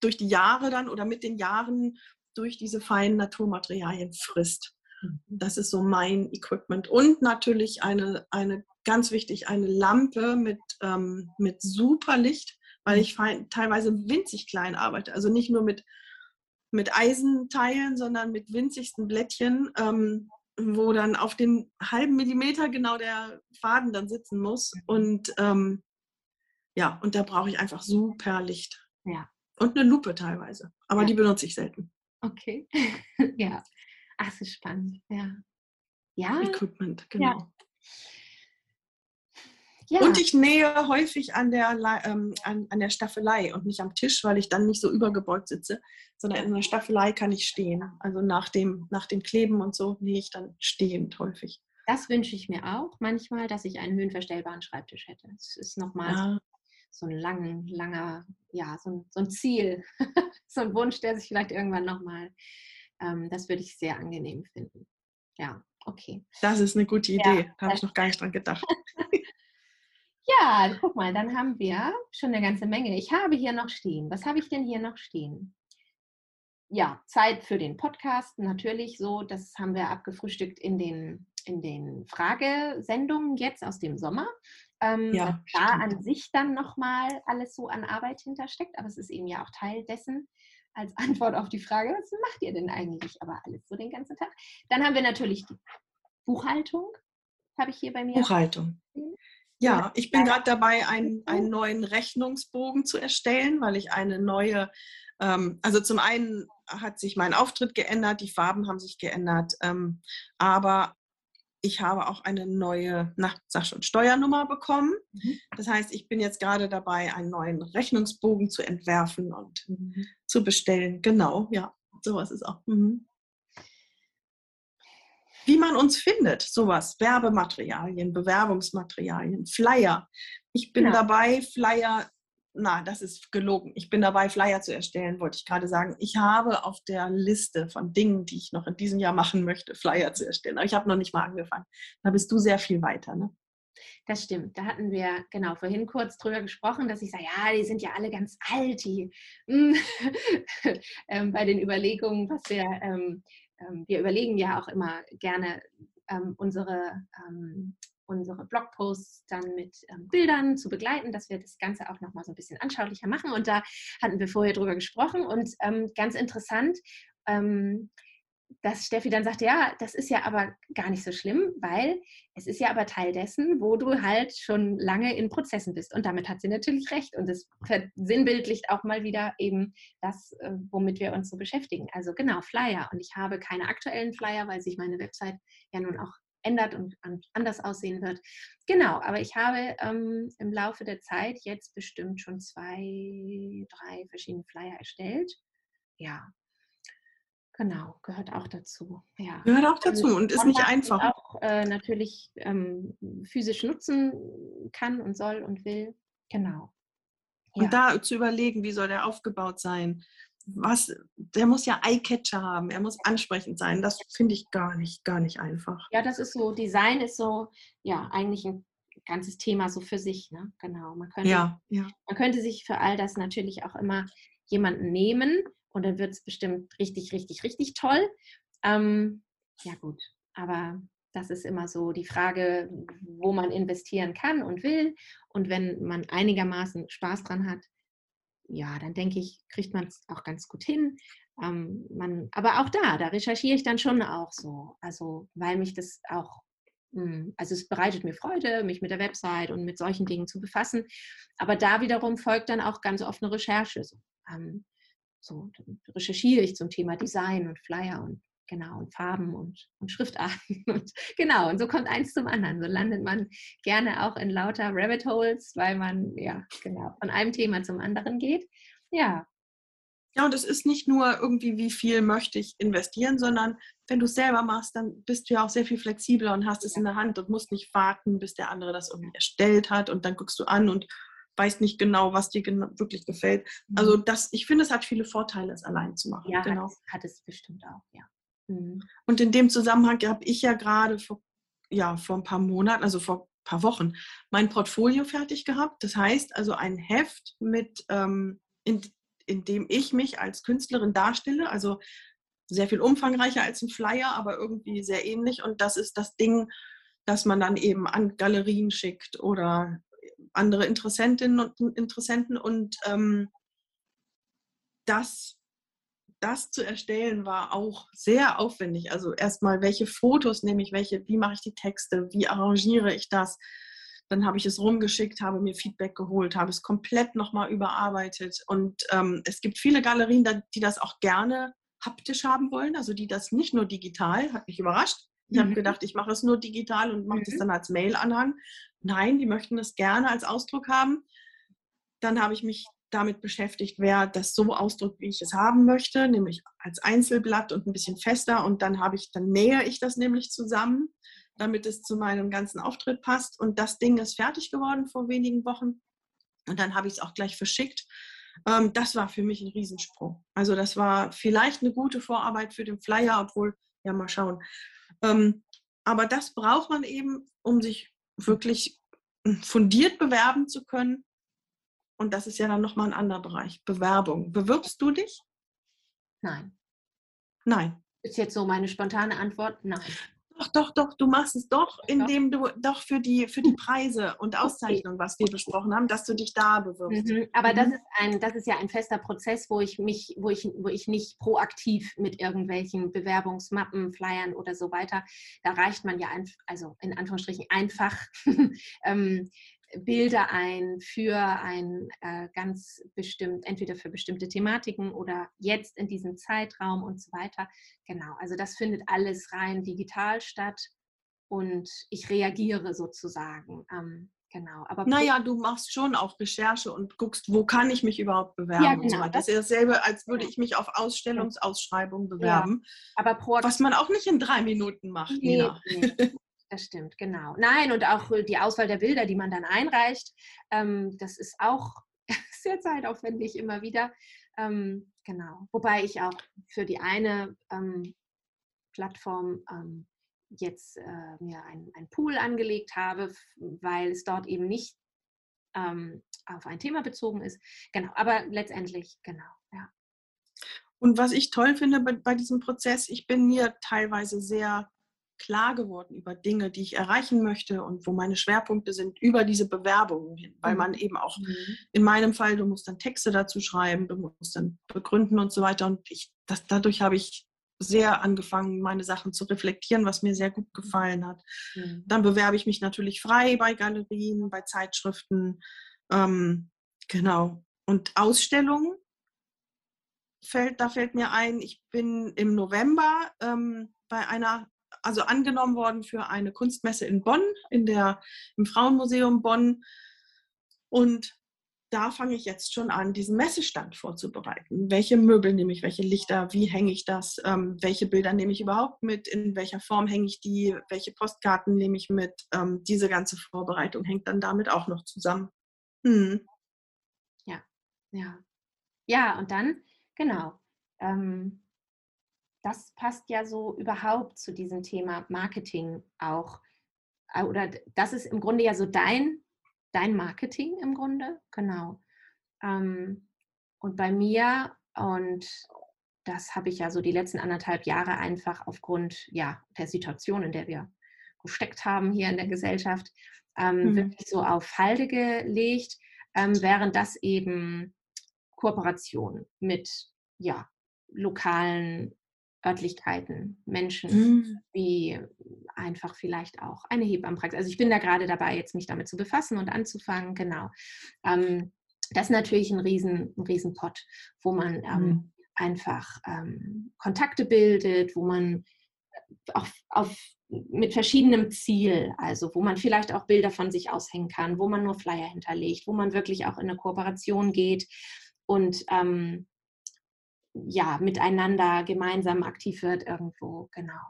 durch die Jahre dann oder mit den Jahren durch diese feinen Naturmaterialien frisst. Mhm. Das ist so mein Equipment. Und natürlich eine, eine ganz wichtig, eine Lampe mit, ähm, mit super Licht, weil ich teilweise winzig klein arbeite. Also nicht nur mit, mit Eisenteilen, sondern mit winzigsten Blättchen, ähm, wo dann auf den halben Millimeter genau der Faden dann sitzen muss. Mhm. Und ähm, ja, und da brauche ich einfach super Licht. Ja. Und eine Lupe teilweise. Aber ja. die benutze ich selten. Okay. [LAUGHS] ja. Ach, so spannend. Ja. Ja. Equipment, genau. Ja. Ja. Und ich nähe häufig an der, ähm, an, an der Staffelei und nicht am Tisch, weil ich dann nicht so übergebeugt sitze, sondern in der Staffelei kann ich stehen. Also nach dem, nach dem Kleben und so nähe ich dann stehend häufig. Das wünsche ich mir auch manchmal, dass ich einen höhenverstellbaren Schreibtisch hätte. Das ist nochmal ja so ein lang, langer, ja, so ein, so ein Ziel, [LAUGHS] so ein Wunsch, der sich vielleicht irgendwann nochmal, ähm, das würde ich sehr angenehm finden. Ja, okay. Das ist eine gute Idee, ja, habe ich noch gar nicht dran gedacht. [LAUGHS] ja, guck mal, dann haben wir schon eine ganze Menge. Ich habe hier noch stehen. Was habe ich denn hier noch stehen? Ja, Zeit für den Podcast, natürlich so, das haben wir abgefrühstückt in den, in den Fragesendungen jetzt aus dem Sommer ähm, ja, da an sich dann nochmal alles so an Arbeit hintersteckt, aber es ist eben ja auch Teil dessen als [LAUGHS] Antwort auf die Frage, was macht ihr denn eigentlich aber alles so den ganzen Tag? Dann haben wir natürlich die Buchhaltung, habe ich hier bei mir. Buchhaltung. Ja, ich bin gerade dabei, einen, einen neuen Rechnungsbogen zu erstellen, weil ich eine neue, ähm, also zum einen hat sich mein Auftritt geändert, die Farben haben sich geändert, ähm, aber ich habe auch eine neue, na, sag schon, Steuernummer bekommen. Mhm. Das heißt, ich bin jetzt gerade dabei, einen neuen Rechnungsbogen zu entwerfen und mhm. zu bestellen. Genau, ja, sowas ist auch. Mhm. Wie man uns findet, sowas, Werbematerialien, Bewerbungsmaterialien, Flyer. Ich bin ja. dabei, Flyer na, das ist gelogen. Ich bin dabei, Flyer zu erstellen, wollte ich gerade sagen. Ich habe auf der Liste von Dingen, die ich noch in diesem Jahr machen möchte, Flyer zu erstellen. Aber ich habe noch nicht mal angefangen. Da bist du sehr viel weiter, ne? Das stimmt. Da hatten wir genau vorhin kurz drüber gesprochen, dass ich sage, ja, die sind ja alle ganz alt, die hm, [LAUGHS] ähm, bei den Überlegungen, was wir, ähm, ähm, wir überlegen ja auch immer gerne ähm, unsere ähm, unsere Blogposts dann mit ähm, Bildern zu begleiten, dass wir das Ganze auch nochmal so ein bisschen anschaulicher machen. Und da hatten wir vorher drüber gesprochen und ähm, ganz interessant, ähm, dass Steffi dann sagte, ja, das ist ja aber gar nicht so schlimm, weil es ist ja aber Teil dessen, wo du halt schon lange in Prozessen bist. Und damit hat sie natürlich recht. Und es versinnbildlicht auch mal wieder eben das, äh, womit wir uns so beschäftigen. Also genau, Flyer. Und ich habe keine aktuellen Flyer, weil sich meine Website ja nun auch ändert und anders aussehen wird. Genau, aber ich habe ähm, im Laufe der Zeit jetzt bestimmt schon zwei, drei verschiedene Flyer erstellt. Ja, Genau, gehört auch dazu. Ja. Gehört auch dazu und, und ist nicht einfach. Auch äh, natürlich ähm, physisch nutzen kann und soll und will. Genau. Ja. Und da zu überlegen, wie soll der aufgebaut sein? Was, der muss ja Eyecatcher haben, er muss ansprechend sein. Das finde ich gar nicht, gar nicht einfach. Ja, das ist so, Design ist so, ja, eigentlich ein ganzes Thema so für sich, ne? Genau. Man könnte, ja, ja. man könnte sich für all das natürlich auch immer jemanden nehmen und dann wird es bestimmt richtig, richtig, richtig toll. Ähm, ja, gut. Aber das ist immer so die Frage, wo man investieren kann und will. Und wenn man einigermaßen Spaß dran hat, ja, dann denke ich, kriegt man es auch ganz gut hin. Ähm, man, aber auch da, da recherchiere ich dann schon auch so. Also, weil mich das auch, mh, hm, also es bereitet mir Freude, mich mit der Website und mit solchen Dingen zu befassen. Aber da wiederum folgt dann auch ganz oft eine Recherche. So, ähm, so recherchiere ich zum Thema Design und Flyer und genau, und Farben und, und Schriftarten. [LAUGHS] Und, genau, und so kommt eins zum anderen. So landet man gerne auch in lauter Rabbit Holes, weil man ja genau von einem Thema zum anderen geht. Ja. Ja, und es ist nicht nur irgendwie, wie viel möchte ich investieren, sondern wenn du es selber machst, dann bist du ja auch sehr viel flexibler und hast es in der Hand und musst nicht warten, bis der andere das irgendwie erstellt hat und dann guckst du an und weißt nicht genau, was dir wirklich gefällt. Also mhm. das, ich finde, es hat viele Vorteile, es allein zu machen. Ja, genau. hat, hat es bestimmt auch, ja. Mhm. Und in dem Zusammenhang habe ich ja gerade vor, ja, vor ein paar Monaten, also vor ein paar Wochen, mein Portfolio fertig gehabt. Das heißt also ein Heft mit, ähm, in, in dem ich mich als Künstlerin darstelle, also sehr viel umfangreicher als ein Flyer, aber irgendwie sehr ähnlich. Und das ist das Ding, das man dann eben an Galerien schickt oder andere Interessentinnen und Interessenten. Und ähm, das das zu erstellen war auch sehr aufwendig. Also erstmal, welche Fotos nehme ich, welche, wie mache ich die Texte, wie arrangiere ich das. Dann habe ich es rumgeschickt, habe mir Feedback geholt, habe es komplett nochmal überarbeitet. Und ähm, es gibt viele Galerien, die das auch gerne haptisch haben wollen, also die das nicht nur digital, hat mich überrascht. Ich mhm. habe gedacht, ich mache es nur digital und mache mhm. das dann als Mail-Anhang. Nein, die möchten es gerne als Ausdruck haben. Dann habe ich mich damit beschäftigt, wer das so ausdrückt, wie ich es haben möchte, nämlich als Einzelblatt und ein bisschen fester. Und dann habe ich, dann nähe ich das nämlich zusammen, damit es zu meinem ganzen Auftritt passt. Und das Ding ist fertig geworden vor wenigen Wochen. Und dann habe ich es auch gleich verschickt. Ähm, das war für mich ein Riesensprung. Also das war vielleicht eine gute Vorarbeit für den Flyer, obwohl, ja, mal schauen. Ähm, aber das braucht man eben, um sich wirklich fundiert bewerben zu können und das ist ja dann nochmal ein anderer Bereich. Bewerbung. Bewirbst du dich? Nein. Nein. Ist jetzt so meine spontane Antwort? Nein. Doch, doch, doch, du machst es doch, indem du doch für die, für die [LAUGHS] Preise und Auszeichnungen, was wir besprochen haben, dass du dich da bewirbst. Mhm, aber mhm. das, ist ein, das ist ja ein fester Prozess, wo ich mich, wo ich, wo ich nicht proaktiv mit irgendwelchen Bewerbungsmappen, Flyern oder so weiter, da reicht man ja ein, also in Anführungsstrichen einfach [LAUGHS] ähm, Bilder ein für ein äh, ganz bestimmt, entweder für bestimmte Thematiken oder jetzt in diesem Zeitraum und so weiter. Genau, also das findet alles rein digital statt und ich reagiere sozusagen. Ähm, genau. Aber naja, du machst schon auch Recherche und guckst, wo kann ich mich überhaupt bewerben. Ja, genau. So das ist dasselbe, als würde ich mich auf Ausstellungsausschreibungen bewerben. Ja, aber was man auch nicht in drei Minuten macht. Nee, nee. Das stimmt, genau. Nein, und auch die Auswahl der Bilder, die man dann einreicht, ähm, das ist auch [LAUGHS] sehr zeitaufwendig immer wieder. Ähm, genau. Wobei ich auch für die eine ähm, Plattform ähm, jetzt äh, mir ein, ein Pool angelegt habe, weil es dort eben nicht ähm, auf ein Thema bezogen ist. Genau, aber letztendlich, genau, ja. Und was ich toll finde bei, bei diesem Prozess, ich bin mir teilweise sehr klar geworden über Dinge, die ich erreichen möchte und wo meine Schwerpunkte sind über diese Bewerbungen hin, weil mhm. man eben auch mhm. in meinem Fall, du musst dann Texte dazu schreiben, du musst dann begründen und so weiter und ich, das, dadurch habe ich sehr angefangen, meine Sachen zu reflektieren, was mir sehr gut gefallen hat. Mhm. Dann bewerbe ich mich natürlich frei bei Galerien, bei Zeitschriften, ähm, genau. Und Ausstellungen fällt, da fällt mir ein, ich bin im November ähm, bei einer also angenommen worden für eine Kunstmesse in Bonn, in der, im Frauenmuseum Bonn. Und da fange ich jetzt schon an, diesen Messestand vorzubereiten. Welche Möbel nehme ich, welche Lichter, wie hänge ich das, ähm, welche Bilder nehme ich überhaupt mit, in welcher Form hänge ich die, welche Postkarten nehme ich mit. Ähm, diese ganze Vorbereitung hängt dann damit auch noch zusammen. Hm. Ja, ja. Ja, und dann, genau. Ähm, das passt ja so überhaupt zu diesem Thema Marketing auch. Oder das ist im Grunde ja so dein, dein Marketing im Grunde, genau. Ähm, und bei mir, und das habe ich ja so die letzten anderthalb Jahre einfach aufgrund ja, der Situation, in der wir gesteckt haben hier in der Gesellschaft, ähm, mhm. wirklich so auf Halde gelegt, ähm, während das eben Kooperation mit ja, lokalen Örtlichkeiten, Menschen, mhm. wie einfach vielleicht auch eine Hebammenpraxis. Also ich bin da gerade dabei, jetzt mich damit zu befassen und anzufangen, genau. Ähm, das ist natürlich ein riesen, ein riesen Pot, wo man ähm, mhm. einfach ähm, Kontakte bildet, wo man auf, auf, mit verschiedenem Ziel, also wo man vielleicht auch Bilder von sich aushängen kann, wo man nur Flyer hinterlegt, wo man wirklich auch in eine Kooperation geht und ähm, ja, miteinander gemeinsam aktiv wird irgendwo, genau.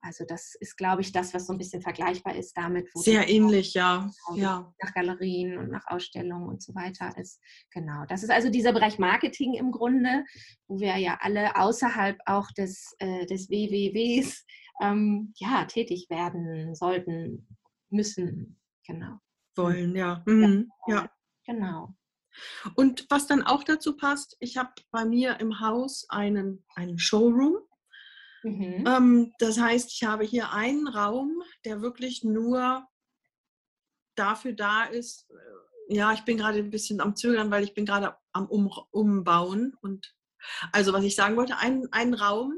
Also das ist, glaube ich, das, was so ein bisschen vergleichbar ist damit. Sehr ähnlich, ja. ja. Nach Galerien und nach Ausstellungen und so weiter ist. Genau. Das ist also dieser Bereich Marketing im Grunde, wo wir ja alle außerhalb auch des, äh, des WWWs ähm, ja, tätig werden sollten, müssen. Genau. Wollen, ja. Mhm. ja. Genau. Und was dann auch dazu passt, ich habe bei mir im Haus einen, einen Showroom. Mhm. Ähm, das heißt, ich habe hier einen Raum, der wirklich nur dafür da ist. Äh, ja, ich bin gerade ein bisschen am Zögern, weil ich bin gerade am um Umbauen. Und also was ich sagen wollte, ein, ein Raum,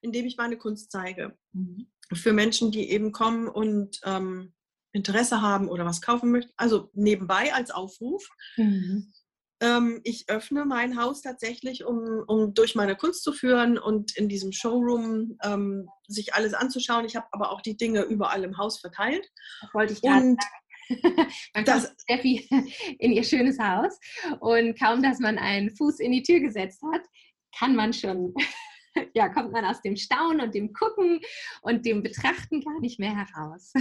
in dem ich meine Kunst zeige. Mhm. Für Menschen, die eben kommen und ähm, Interesse haben oder was kaufen möchten. Also nebenbei als Aufruf. Mhm. Ähm, ich öffne mein Haus tatsächlich, um, um durch meine Kunst zu führen und in diesem Showroom ähm, sich alles anzuschauen. Ich habe aber auch die Dinge überall im Haus verteilt. Das wollte ich gerade [LAUGHS] Man kommt Steffi [LAUGHS] in ihr schönes Haus und kaum, dass man einen Fuß in die Tür gesetzt hat, kann man schon [LAUGHS] [LAUGHS] ja, kommt man aus dem Staunen und dem Gucken und dem Betrachten gar nicht mehr heraus.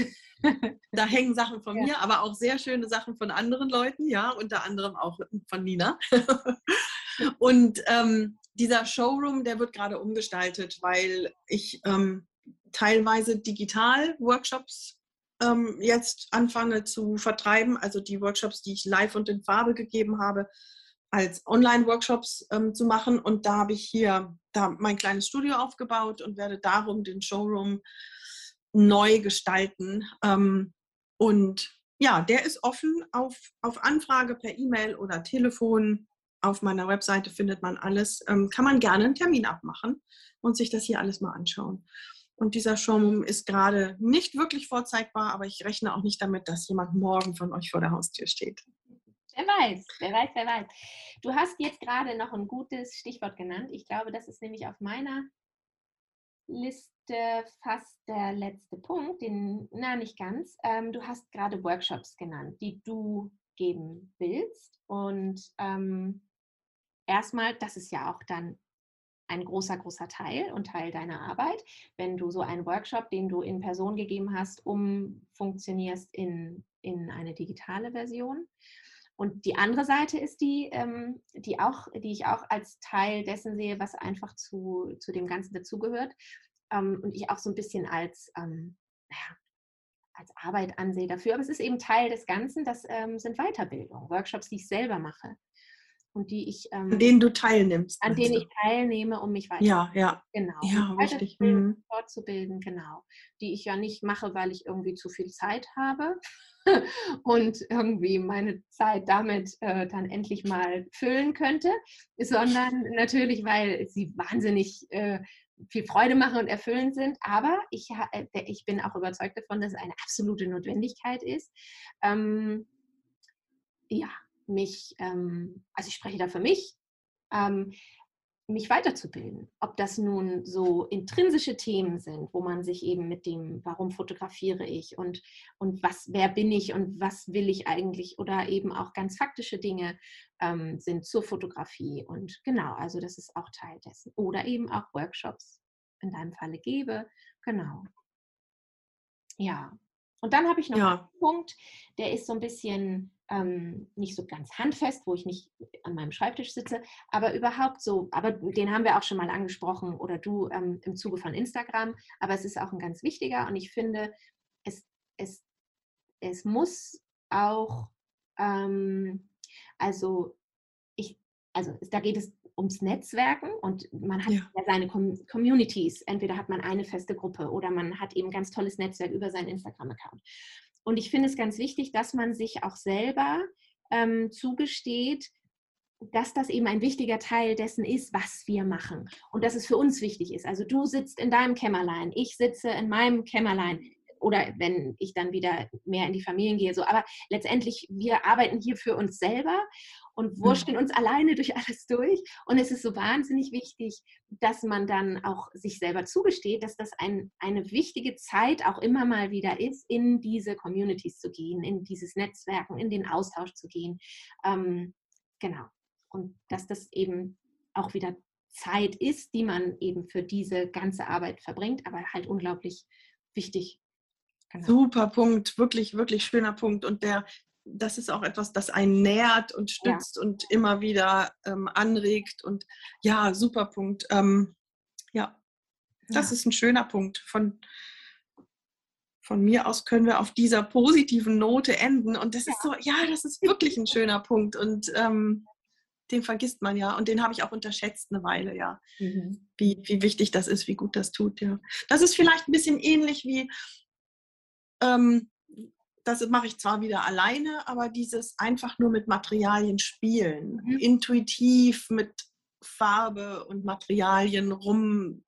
[LAUGHS] da hängen Sachen von ja. mir, aber auch sehr schöne Sachen von anderen Leuten, ja, unter anderem auch von Nina. [LAUGHS] und ähm, dieser Showroom, der wird gerade umgestaltet, weil ich ähm, teilweise digital Workshops ähm, jetzt anfange zu vertreiben, also die Workshops, die ich live und in Farbe gegeben habe, als Online-Workshops ähm, zu machen. Und da habe ich hier da mein kleines Studio aufgebaut und werde darum den Showroom neu gestalten. Ähm, und ja, der ist offen auf, auf Anfrage per E-Mail oder Telefon. Auf meiner Webseite findet man alles. Ähm, kann man gerne einen Termin abmachen und sich das hier alles mal anschauen. Und dieser Showroom ist gerade nicht wirklich vorzeigbar, aber ich rechne auch nicht damit, dass jemand morgen von euch vor der Haustür steht. Wer weiß, wer weiß, wer weiß. Du hast jetzt gerade noch ein gutes Stichwort genannt. Ich glaube, das ist nämlich auf meiner Liste fast der letzte Punkt, den, na, nicht ganz. Ähm, du hast gerade Workshops genannt, die du geben willst. Und ähm, erstmal, das ist ja auch dann ein großer, großer Teil und Teil deiner Arbeit, wenn du so einen Workshop, den du in Person gegeben hast, umfunktionierst in, in eine digitale Version. Und die andere Seite ist die, ähm, die, auch, die ich auch als Teil dessen sehe, was einfach zu, zu dem Ganzen dazugehört. Ähm, und ich auch so ein bisschen als, ähm, naja, als Arbeit ansehe dafür. Aber es ist eben Teil des Ganzen. Das ähm, sind Weiterbildungen, Workshops, die ich selber mache und die ich ähm, an denen du teilnimmst an denen ich teilnehme um mich weiter ja ja genau ja, richtig. Mhm. fortzubilden genau die ich ja nicht mache weil ich irgendwie zu viel Zeit habe [LAUGHS] und irgendwie meine Zeit damit äh, dann endlich mal füllen könnte sondern natürlich weil sie wahnsinnig äh, viel Freude machen und erfüllend sind, aber ich, äh, ich bin auch überzeugt davon, dass es eine absolute Notwendigkeit ist. Ähm, ja, mich, ähm, also ich spreche da für mich, ähm, mich weiterzubilden. Ob das nun so intrinsische Themen sind, wo man sich eben mit dem, warum fotografiere ich und, und was, wer bin ich und was will ich eigentlich oder eben auch ganz faktische Dinge ähm, sind zur Fotografie. Und genau, also das ist auch Teil dessen. Oder eben auch Workshops in deinem Falle gebe. Genau. Ja. Und dann habe ich noch ja. einen Punkt, der ist so ein bisschen ähm, nicht so ganz handfest, wo ich nicht an meinem Schreibtisch sitze, aber überhaupt so, aber den haben wir auch schon mal angesprochen oder du ähm, im Zuge von Instagram, aber es ist auch ein ganz wichtiger und ich finde, es, es, es muss auch, ähm, also ich, also da geht es ums Netzwerken und man hat ja. ja seine Com Communities. Entweder hat man eine feste Gruppe oder man hat eben ganz tolles Netzwerk über seinen Instagram-Account. Und ich finde es ganz wichtig, dass man sich auch selber ähm, zugesteht, dass das eben ein wichtiger Teil dessen ist, was wir machen und dass es für uns wichtig ist. Also du sitzt in deinem Kämmerlein, ich sitze in meinem Kämmerlein oder wenn ich dann wieder mehr in die Familien gehe. So, aber letztendlich wir arbeiten hier für uns selber und mhm. wurschteln uns alleine durch [LAUGHS] alles durch. Und es ist so wahnsinnig wichtig, dass man dann auch sich selber zugesteht, dass das ein, eine wichtige Zeit auch immer mal wieder ist, in diese Communities zu gehen, in dieses Netzwerken, in den Austausch zu gehen. Ähm, genau und dass das eben auch wieder Zeit ist, die man eben für diese ganze Arbeit verbringt, aber halt unglaublich wichtig. Genau. Super Punkt, wirklich, wirklich schöner Punkt. Und der, das ist auch etwas, das einen nährt und stützt ja. und immer wieder ähm, anregt. Und ja, super Punkt. Ähm, ja, das ja. ist ein schöner Punkt. Von, von mir aus können wir auf dieser positiven Note enden. Und das ja. ist so, ja, das ist wirklich ein schöner Punkt. Und ähm, den vergisst man ja und den habe ich auch unterschätzt eine Weile, ja. Mhm. Wie, wie wichtig das ist, wie gut das tut, ja. Das ist vielleicht ein bisschen ähnlich wie, ähm, das mache ich zwar wieder alleine, aber dieses einfach nur mit Materialien spielen, mhm. intuitiv mit Farbe und Materialien rum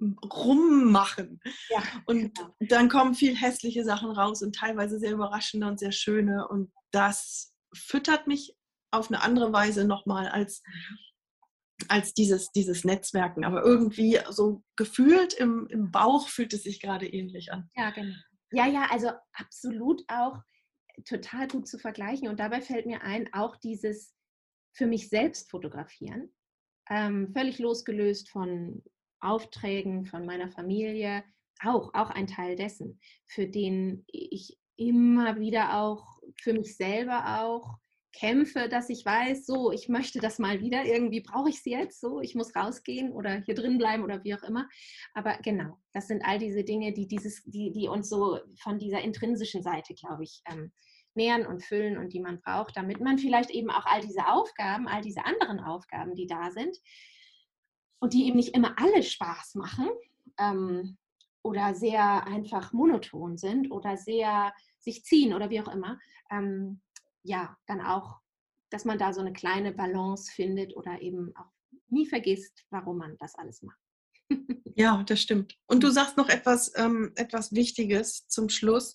rummachen. Ja, und genau. dann kommen viel hässliche Sachen raus und teilweise sehr überraschende und sehr schöne. Und das füttert mich auf eine andere Weise nochmal als, als dieses, dieses Netzwerken. Aber irgendwie so gefühlt im, im Bauch fühlt es sich gerade ähnlich an. Ja, genau. Ja, ja, also absolut auch total gut zu vergleichen. Und dabei fällt mir ein, auch dieses für mich selbst fotografieren, ähm, völlig losgelöst von Aufträgen, von meiner Familie, auch, auch ein Teil dessen, für den ich immer wieder auch für mich selber auch kämpfe, dass ich weiß, so, ich möchte das mal wieder, irgendwie brauche ich es jetzt, so, ich muss rausgehen oder hier drin bleiben oder wie auch immer. Aber genau, das sind all diese Dinge, die, dieses, die, die uns so von dieser intrinsischen Seite, glaube ich, ähm, nähern und füllen und die man braucht, damit man vielleicht eben auch all diese Aufgaben, all diese anderen Aufgaben, die da sind und die eben nicht immer alle Spaß machen ähm, oder sehr einfach monoton sind oder sehr sich ziehen oder wie auch immer, ähm, ja, dann auch, dass man da so eine kleine Balance findet oder eben auch nie vergisst, warum man das alles macht. [LAUGHS] ja, das stimmt. Und du sagst noch etwas, ähm, etwas Wichtiges zum Schluss.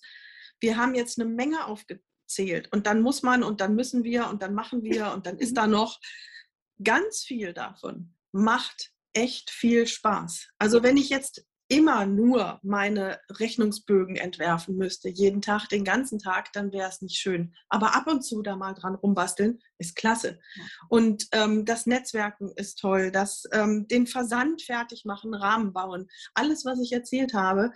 Wir haben jetzt eine Menge aufgezählt und dann muss man und dann müssen wir und dann machen wir und dann ist [LAUGHS] da noch ganz viel davon. Macht echt viel Spaß. Also wenn ich jetzt immer nur meine Rechnungsbögen entwerfen müsste, jeden Tag, den ganzen Tag, dann wäre es nicht schön. Aber ab und zu da mal dran rumbasteln, ist klasse. Und ähm, das Netzwerken ist toll, das, ähm, den Versand fertig machen, Rahmen bauen, alles, was ich erzählt habe.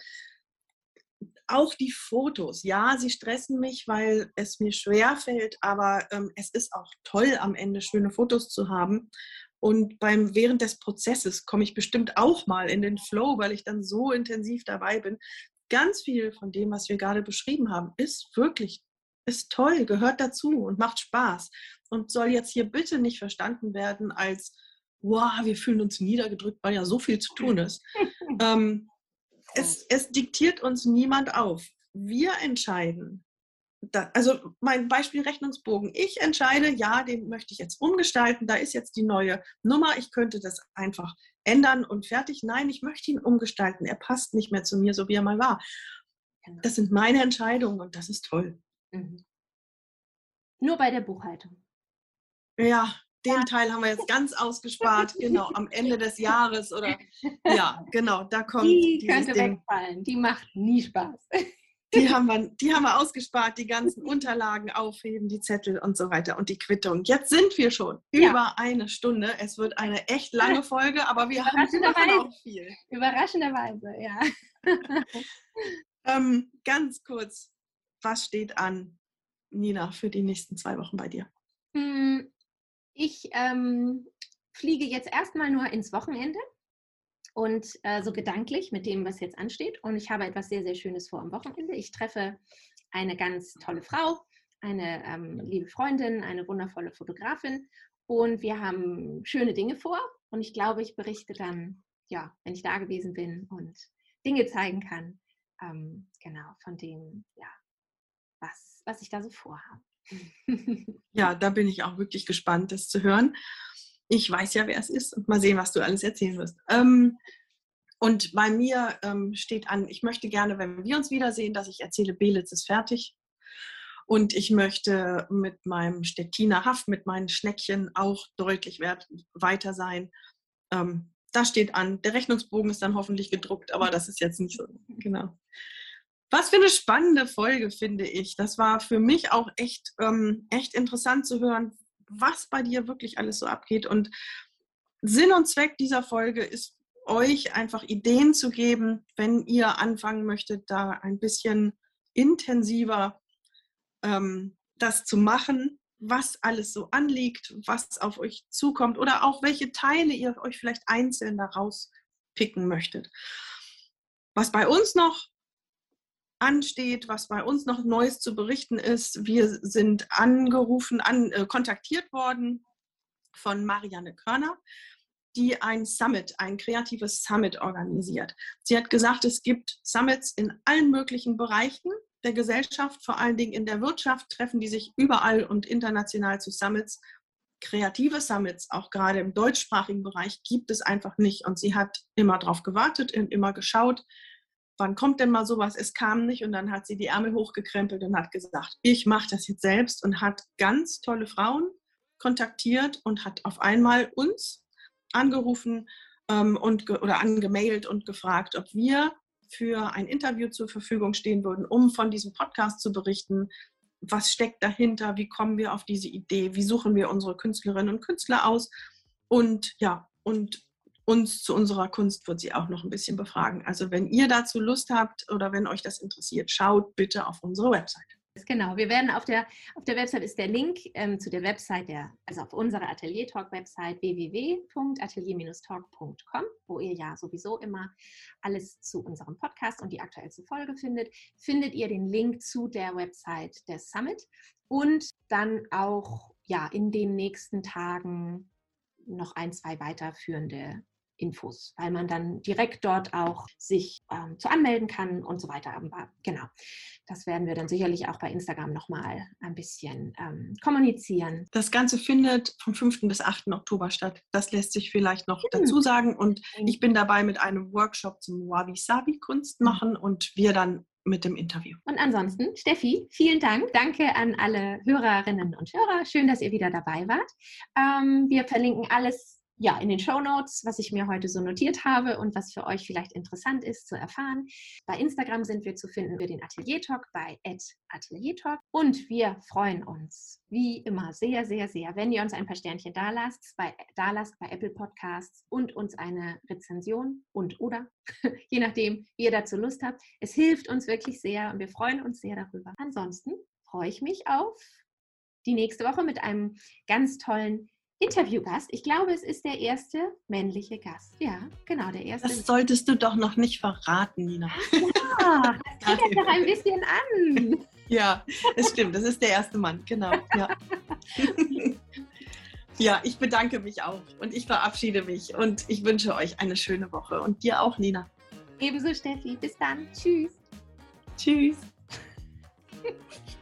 Auch die Fotos, ja, sie stressen mich, weil es mir schwer fällt, aber ähm, es ist auch toll, am Ende schöne Fotos zu haben. Und beim, während des Prozesses komme ich bestimmt auch mal in den Flow, weil ich dann so intensiv dabei bin. Ganz viel von dem, was wir gerade beschrieben haben, ist wirklich, ist toll, gehört dazu und macht Spaß. Und soll jetzt hier bitte nicht verstanden werden als, wow, wir fühlen uns niedergedrückt, weil ja so viel zu tun ist. [LAUGHS] ähm, es, es diktiert uns niemand auf. Wir entscheiden, da, also mein Beispiel Rechnungsbogen. Ich entscheide, ja, den möchte ich jetzt umgestalten. Da ist jetzt die neue Nummer. Ich könnte das einfach ändern und fertig. Nein, ich möchte ihn umgestalten. Er passt nicht mehr zu mir, so wie er mal war. Genau. Das sind meine Entscheidungen und das ist toll. Mhm. Nur bei der Buchhaltung. Ja, den ja. Teil haben wir jetzt ganz ausgespart, genau, am Ende des [LAUGHS] Jahres oder ja, genau, da kommt. Die könnte Ding. wegfallen, die macht nie Spaß. Die haben, wir, die haben wir ausgespart, die ganzen Unterlagen aufheben, die Zettel und so weiter und die Quittung. Jetzt sind wir schon ja. über eine Stunde. Es wird eine echt lange Folge, aber wir haben auch viel. Überraschenderweise, ja. [LAUGHS] ähm, ganz kurz, was steht an, Nina, für die nächsten zwei Wochen bei dir? Hm, ich ähm, fliege jetzt erstmal nur ins Wochenende und äh, so gedanklich mit dem, was jetzt ansteht. Und ich habe etwas sehr, sehr Schönes vor am Wochenende. Ich treffe eine ganz tolle Frau eine ähm, liebe Freundin, eine wundervolle Fotografin und wir haben schöne Dinge vor und ich glaube, ich berichte dann, ja, wenn ich da gewesen bin und Dinge zeigen kann, ähm, genau, von dem, ja, was, was ich da so vorhabe. [LAUGHS] ja, da bin ich auch wirklich gespannt, das zu hören. Ich weiß ja, wer es ist und mal sehen, was du alles erzählen wirst. Ähm, und bei mir ähm, steht an, ich möchte gerne, wenn wir uns wiedersehen, dass ich erzähle, Belitz ist fertig. Und ich möchte mit meinem Stettiner Haft, mit meinen Schneckchen auch deutlich wert, weiter sein. Ähm, das steht an. Der Rechnungsbogen ist dann hoffentlich gedruckt, aber das ist jetzt nicht so. Genau. Was für eine spannende Folge, finde ich. Das war für mich auch echt, ähm, echt interessant zu hören, was bei dir wirklich alles so abgeht. Und Sinn und Zweck dieser Folge ist, euch einfach Ideen zu geben, wenn ihr anfangen möchtet, da ein bisschen intensiver ähm, das zu machen, was alles so anliegt, was auf euch zukommt oder auch welche Teile ihr euch vielleicht einzeln daraus picken möchtet. Was bei uns noch ansteht, was bei uns noch Neues zu berichten ist, wir sind angerufen, an, äh, kontaktiert worden von Marianne Körner, die ein Summit, ein kreatives Summit organisiert. Sie hat gesagt, es gibt Summits in allen möglichen Bereichen der Gesellschaft, vor allen Dingen in der Wirtschaft, treffen die sich überall und international zu Summits. Kreative Summits, auch gerade im deutschsprachigen Bereich, gibt es einfach nicht. Und sie hat immer darauf gewartet und immer geschaut, wann kommt denn mal sowas? Es kam nicht und dann hat sie die Ärmel hochgekrempelt und hat gesagt, ich mache das jetzt selbst und hat ganz tolle Frauen kontaktiert und hat auf einmal uns angerufen ähm, und, oder angemailt und gefragt, ob wir für ein Interview zur Verfügung stehen würden, um von diesem Podcast zu berichten. Was steckt dahinter? Wie kommen wir auf diese Idee? Wie suchen wir unsere Künstlerinnen und Künstler aus? Und ja, und uns zu unserer Kunst wird sie auch noch ein bisschen befragen. Also wenn ihr dazu Lust habt oder wenn euch das interessiert, schaut bitte auf unsere Website. Genau, wir werden auf der, auf der Website ist der Link ähm, zu der Website, der, also auf unserer Atelier Talk Website www.atelier-talk.com, wo ihr ja sowieso immer alles zu unserem Podcast und die aktuellste Folge findet, findet ihr den Link zu der Website des Summit und dann auch ja in den nächsten Tagen noch ein, zwei weiterführende Infos, weil man dann direkt dort auch sich ähm, zu anmelden kann und so weiter. Aber genau, das werden wir dann sicherlich auch bei Instagram nochmal ein bisschen ähm, kommunizieren. Das Ganze findet vom 5. bis 8. Oktober statt. Das lässt sich vielleicht noch mhm. dazu sagen. Und ich bin dabei mit einem Workshop zum Wabi-Sabi-Kunst mhm. machen und wir dann mit dem Interview. Und ansonsten, Steffi, vielen Dank. Danke an alle Hörerinnen und Hörer. Schön, dass ihr wieder dabei wart. Ähm, wir verlinken alles ja, in den Show Notes, was ich mir heute so notiert habe und was für euch vielleicht interessant ist zu erfahren. Bei Instagram sind wir zu finden für den Atelier Talk bei @ateliertalk und wir freuen uns wie immer sehr, sehr, sehr, wenn ihr uns ein paar Sternchen da lasst, bei, da lasst bei Apple Podcasts und uns eine Rezension und oder, [LAUGHS] je nachdem, wie ihr dazu Lust habt. Es hilft uns wirklich sehr und wir freuen uns sehr darüber. Ansonsten freue ich mich auf die nächste Woche mit einem ganz tollen Interviewgast. Ich glaube, es ist der erste männliche Gast. Ja, genau, der erste. Das solltest du doch noch nicht verraten, Nina. [LAUGHS] Ja, das fängt doch ein bisschen an. Ja, es stimmt. Das ist der erste Mann, genau. Ja. [LAUGHS] ja, ich bedanke mich auch und ich verabschiede mich und ich wünsche euch eine schöne Woche und dir auch, Nina. Ebenso, Steffi. Bis dann. Tschüss. Tschüss. [LAUGHS]